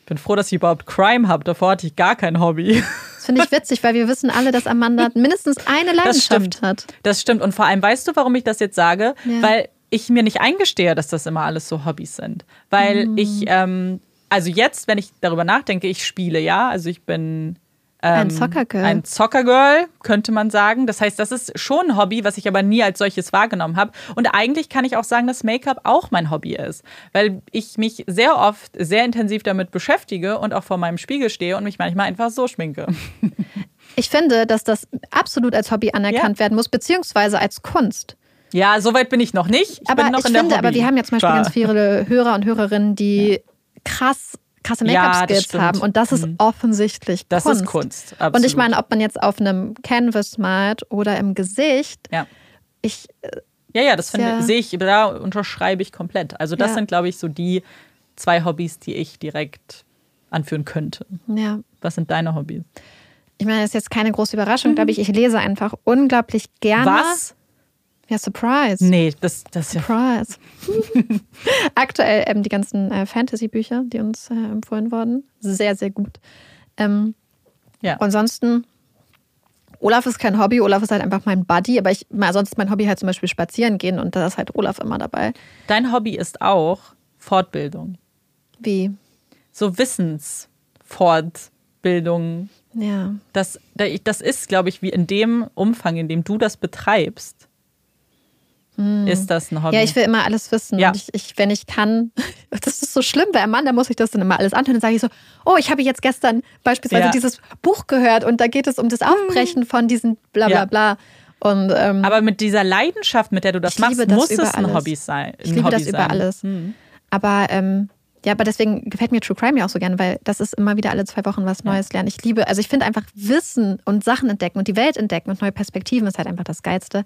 [SPEAKER 1] Ich bin froh, dass ich überhaupt Crime habe. Davor hatte ich gar kein Hobby.
[SPEAKER 2] Das finde ich witzig, weil wir wissen alle, dass Amanda [LAUGHS] mindestens eine Leidenschaft
[SPEAKER 1] das
[SPEAKER 2] hat.
[SPEAKER 1] Das stimmt. Und vor allem, weißt du, warum ich das jetzt sage? Ja. Weil ich mir nicht eingestehe, dass das immer alles so Hobbys sind. Weil mhm. ich, ähm, also jetzt, wenn ich darüber nachdenke, ich spiele, ja. Also ich bin
[SPEAKER 2] ein ähm, Soccer-Girl.
[SPEAKER 1] Ein Soccer-Girl, könnte man sagen. Das heißt, das ist schon ein Hobby, was ich aber nie als solches wahrgenommen habe. Und eigentlich kann ich auch sagen, dass Make-up auch mein Hobby ist. Weil ich mich sehr oft sehr intensiv damit beschäftige und auch vor meinem Spiegel stehe und mich manchmal einfach so schminke. [LAUGHS]
[SPEAKER 2] Ich finde, dass das absolut als Hobby anerkannt ja. werden muss, beziehungsweise als Kunst.
[SPEAKER 1] Ja, soweit bin ich noch nicht.
[SPEAKER 2] Ich aber ich finde, aber wir haben jetzt zum Beispiel ganz viele Hörer und Hörerinnen, die ja. krass krasse Make-up-Skills ja, haben. Und das ist mhm. offensichtlich
[SPEAKER 1] das
[SPEAKER 2] Kunst.
[SPEAKER 1] Das ist Kunst,
[SPEAKER 2] absolut. Und ich meine, ob man jetzt auf einem Canvas malt oder im Gesicht,
[SPEAKER 1] ja.
[SPEAKER 2] ich.
[SPEAKER 1] Ja, ja, das ja. sehe ich, da unterschreibe ich komplett. Also, das ja. sind, glaube ich, so die zwei Hobbys, die ich direkt anführen könnte.
[SPEAKER 2] Ja.
[SPEAKER 1] Was sind deine Hobbys?
[SPEAKER 2] Ich meine, das ist jetzt keine große Überraschung, mhm. glaube ich. Ich lese einfach unglaublich gerne.
[SPEAKER 1] Was?
[SPEAKER 2] Ja, Surprise.
[SPEAKER 1] Nee, das, das
[SPEAKER 2] Surprise. Ja. [LAUGHS] Aktuell ähm, die ganzen äh, Fantasy-Bücher, die uns äh, empfohlen wurden. Sehr, sehr gut. Ähm, ja. Ansonsten, Olaf ist kein Hobby, Olaf ist halt einfach mein Buddy, aber ich, sonst ist mein Hobby halt zum Beispiel spazieren gehen und da ist halt Olaf immer dabei.
[SPEAKER 1] Dein Hobby ist auch Fortbildung.
[SPEAKER 2] Wie?
[SPEAKER 1] So Wissensfortbildung.
[SPEAKER 2] Ja.
[SPEAKER 1] Das, das ist, glaube ich, wie in dem Umfang, in dem du das betreibst, hm. Ist das ein Hobby?
[SPEAKER 2] Ja, ich will immer alles wissen. Ja. Und ich, ich, wenn ich kann, [LAUGHS] das ist so schlimm, bei Amanda muss ich das dann immer alles anhören. Dann sage ich so, oh, ich habe jetzt gestern beispielsweise ja. dieses Buch gehört und da geht es um das hm. Aufbrechen von diesen bla bla bla. Und, ähm,
[SPEAKER 1] Aber mit dieser Leidenschaft, mit der du das machst, das muss es ein. Hobby sein.
[SPEAKER 2] Ich liebe
[SPEAKER 1] Hobby
[SPEAKER 2] das über alles. Hm. Aber ähm, ja, aber deswegen gefällt mir True Crime ja auch so gerne, weil das ist immer wieder alle zwei Wochen was Neues lernen. Ich liebe, also ich finde einfach Wissen und Sachen entdecken und die Welt entdecken und neue Perspektiven ist halt einfach das Geilste.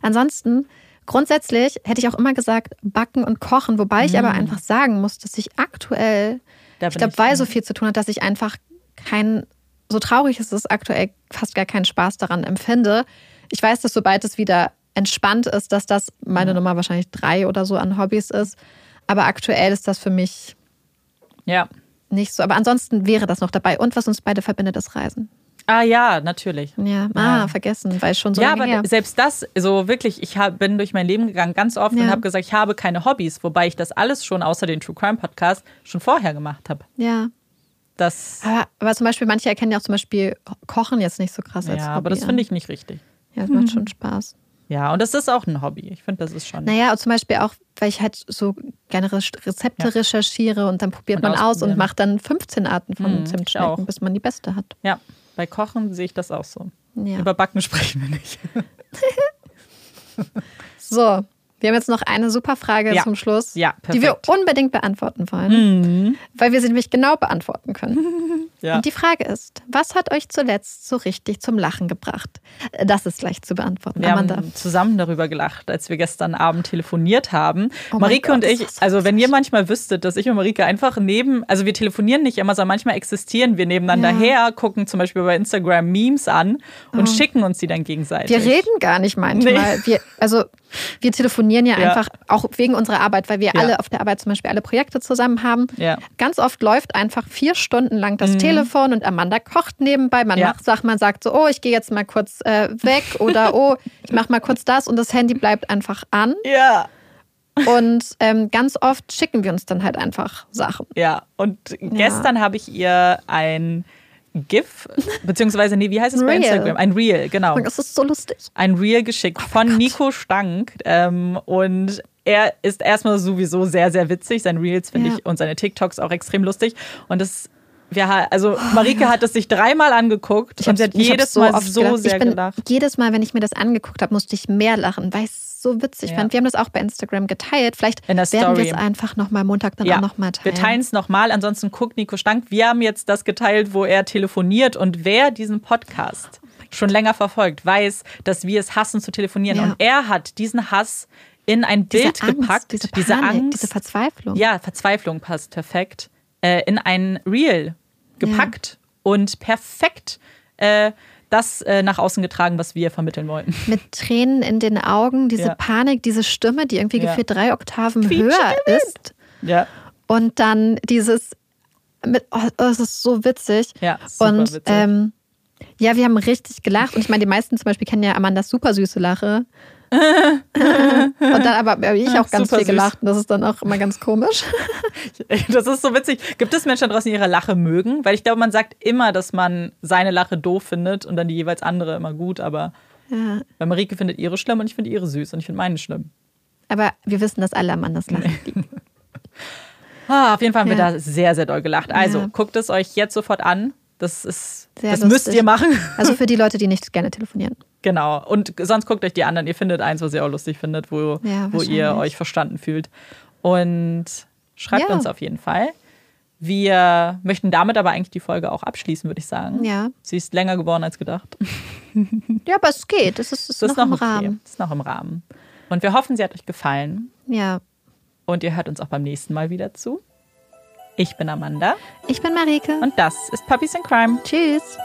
[SPEAKER 2] Ansonsten Grundsätzlich hätte ich auch immer gesagt, backen und kochen, wobei ich mm. aber einfach sagen muss, dass ich aktuell, da ich glaube, weil so viel zu tun hat, dass ich einfach kein, so traurig ist es aktuell, fast gar keinen Spaß daran empfinde. Ich weiß, dass sobald es wieder entspannt ist, dass das meine ja. Nummer wahrscheinlich drei oder so an Hobbys ist. Aber aktuell ist das für mich
[SPEAKER 1] ja.
[SPEAKER 2] nicht so. Aber ansonsten wäre das noch dabei. Und was uns beide verbindet, ist Reisen.
[SPEAKER 1] Ah ja, natürlich.
[SPEAKER 2] Ja, ah, ja. vergessen, weil schon so Ja, aber her.
[SPEAKER 1] selbst das, so wirklich, ich hab, bin durch mein Leben gegangen ganz oft ja. und habe gesagt, ich habe keine Hobbys, wobei ich das alles schon außer den True Crime Podcast schon vorher gemacht habe.
[SPEAKER 2] Ja.
[SPEAKER 1] Das
[SPEAKER 2] aber, aber, zum Beispiel, manche erkennen ja auch zum Beispiel Kochen jetzt nicht so krass als
[SPEAKER 1] Ja,
[SPEAKER 2] Hobby
[SPEAKER 1] aber das finde ich nicht richtig.
[SPEAKER 2] Ja, das macht [LAUGHS] schon Spaß.
[SPEAKER 1] Ja, und das ist auch ein Hobby. Ich finde, das ist schon.
[SPEAKER 2] Naja, und zum Beispiel auch, weil ich halt so gerne Rezepte ja. recherchiere und dann probiert und man aus und macht dann 15 Arten von mhm, Zimtschnecken, bis man die beste hat.
[SPEAKER 1] Ja. Bei Kochen sehe ich das auch so. Ja. Über Backen [LAUGHS] sprechen wir nicht. [LAUGHS]
[SPEAKER 2] so, wir haben jetzt noch eine super Frage
[SPEAKER 1] ja.
[SPEAKER 2] zum Schluss,
[SPEAKER 1] ja,
[SPEAKER 2] die wir unbedingt beantworten wollen, mhm. weil wir sie nämlich genau beantworten können. [LAUGHS] Ja. Und die Frage ist, was hat euch zuletzt so richtig zum Lachen gebracht? Das ist leicht zu beantworten.
[SPEAKER 1] Wir Amanda. haben zusammen darüber gelacht, als wir gestern Abend telefoniert haben. Oh Marike Gott, und ich, also wenn ihr manchmal wüsstet, dass ich und Marike einfach neben, also wir telefonieren nicht immer, sondern manchmal existieren wir nebeneinander ja. her, gucken zum Beispiel bei Instagram Memes an und oh. schicken uns die dann gegenseitig.
[SPEAKER 2] Wir reden gar nicht manchmal. Nee. Wir, also wir telefonieren ja, ja, einfach auch wegen unserer Arbeit, weil wir ja. alle auf der Arbeit zum Beispiel alle Projekte zusammen haben. Ja. Ganz oft läuft einfach vier Stunden lang das mhm. Telefon und Amanda kocht nebenbei. Man macht Sachen, man sagt so, oh, ich gehe jetzt mal kurz äh, weg [LAUGHS] oder oh, ich mache mal kurz das und das Handy bleibt einfach an.
[SPEAKER 1] Ja.
[SPEAKER 2] Und ähm, ganz oft schicken wir uns dann halt einfach Sachen.
[SPEAKER 1] Ja, und gestern habe ich ihr ein GIF, beziehungsweise, nee, wie heißt es bei Instagram? Ein Reel, genau.
[SPEAKER 2] Das ist so lustig.
[SPEAKER 1] Ein Reel geschickt oh von Gott. Nico Stank. Ähm, und er ist erstmal sowieso sehr, sehr witzig. Seine Reels finde ja. ich und seine TikToks auch extrem lustig. Und das wir, also Marike hat es sich dreimal angeguckt ich und sie hat jedes so Mal so sehr
[SPEAKER 2] bin,
[SPEAKER 1] gelacht.
[SPEAKER 2] Jedes Mal, wenn ich mir das angeguckt habe, musste ich mehr lachen, weil es so witzig ja. fand. Wir haben das auch bei Instagram geteilt. Vielleicht werden wir es einfach nochmal Montag dann ja. auch nochmal teilen.
[SPEAKER 1] Wir teilen es nochmal. Ansonsten guckt Nico Stank. Wir haben jetzt das geteilt, wo er telefoniert und wer diesen Podcast oh schon länger verfolgt, weiß, dass wir es hassen zu telefonieren. Ja. Und er hat diesen Hass in ein Bild
[SPEAKER 2] diese
[SPEAKER 1] Angst, gepackt.
[SPEAKER 2] Diese, Panik, diese Angst. Diese Verzweiflung.
[SPEAKER 1] Ja, Verzweiflung passt perfekt. Äh, in ein Reel gepackt und perfekt äh, das äh, nach außen getragen, was wir vermitteln wollten. [LAUGHS]
[SPEAKER 2] Mit Tränen in den Augen, diese ja. Panik, diese Stimme, die irgendwie ja. gefühlt drei Oktaven Quietsch höher ist.
[SPEAKER 1] Ja.
[SPEAKER 2] Und dann dieses, mit, oh, das ist so witzig.
[SPEAKER 1] Ja, super
[SPEAKER 2] und
[SPEAKER 1] witzig.
[SPEAKER 2] Ähm, ja, wir haben richtig gelacht. Und ich meine, die meisten zum Beispiel kennen ja Amandas super süße Lache. [LAUGHS] und dann aber habe ich auch ganz Super viel gelacht. Und das ist dann auch immer ganz komisch. [LAUGHS] [LAUGHS]
[SPEAKER 1] das ist so witzig. Gibt es Menschen draußen, die ihre Lache mögen? Weil ich glaube, man sagt immer, dass man seine Lache doof findet und dann die jeweils andere immer gut. Aber ja. weil Marike findet ihre schlimm und ich finde ihre süß und ich finde meine schlimm.
[SPEAKER 2] Aber wir wissen, dass alle am anders lachen.
[SPEAKER 1] ah, auf jeden Fall haben ja. wir da sehr, sehr doll gelacht. Also ja. guckt es euch jetzt sofort an. Das ist, sehr das lustig. müsst ihr machen.
[SPEAKER 2] Also für die Leute, die nicht gerne telefonieren.
[SPEAKER 1] Genau. Und sonst guckt euch die anderen. Ihr findet eins, was ihr auch lustig findet, wo, ja, wo ihr euch verstanden fühlt. Und schreibt ja. uns auf jeden Fall. Wir möchten damit aber eigentlich die Folge auch abschließen, würde ich sagen.
[SPEAKER 2] Ja.
[SPEAKER 1] Sie ist länger geworden als gedacht. [LAUGHS]
[SPEAKER 2] Ja, aber es geht. Es ist, ist, ist noch, noch, im okay. Rahmen.
[SPEAKER 1] Es ist noch im Rahmen. Und wir hoffen, sie hat euch gefallen.
[SPEAKER 2] Ja.
[SPEAKER 1] Und ihr hört uns auch beim nächsten Mal wieder zu. Ich bin Amanda.
[SPEAKER 2] Ich bin Marike.
[SPEAKER 1] Und das ist Puppies in Crime.
[SPEAKER 2] Tschüss.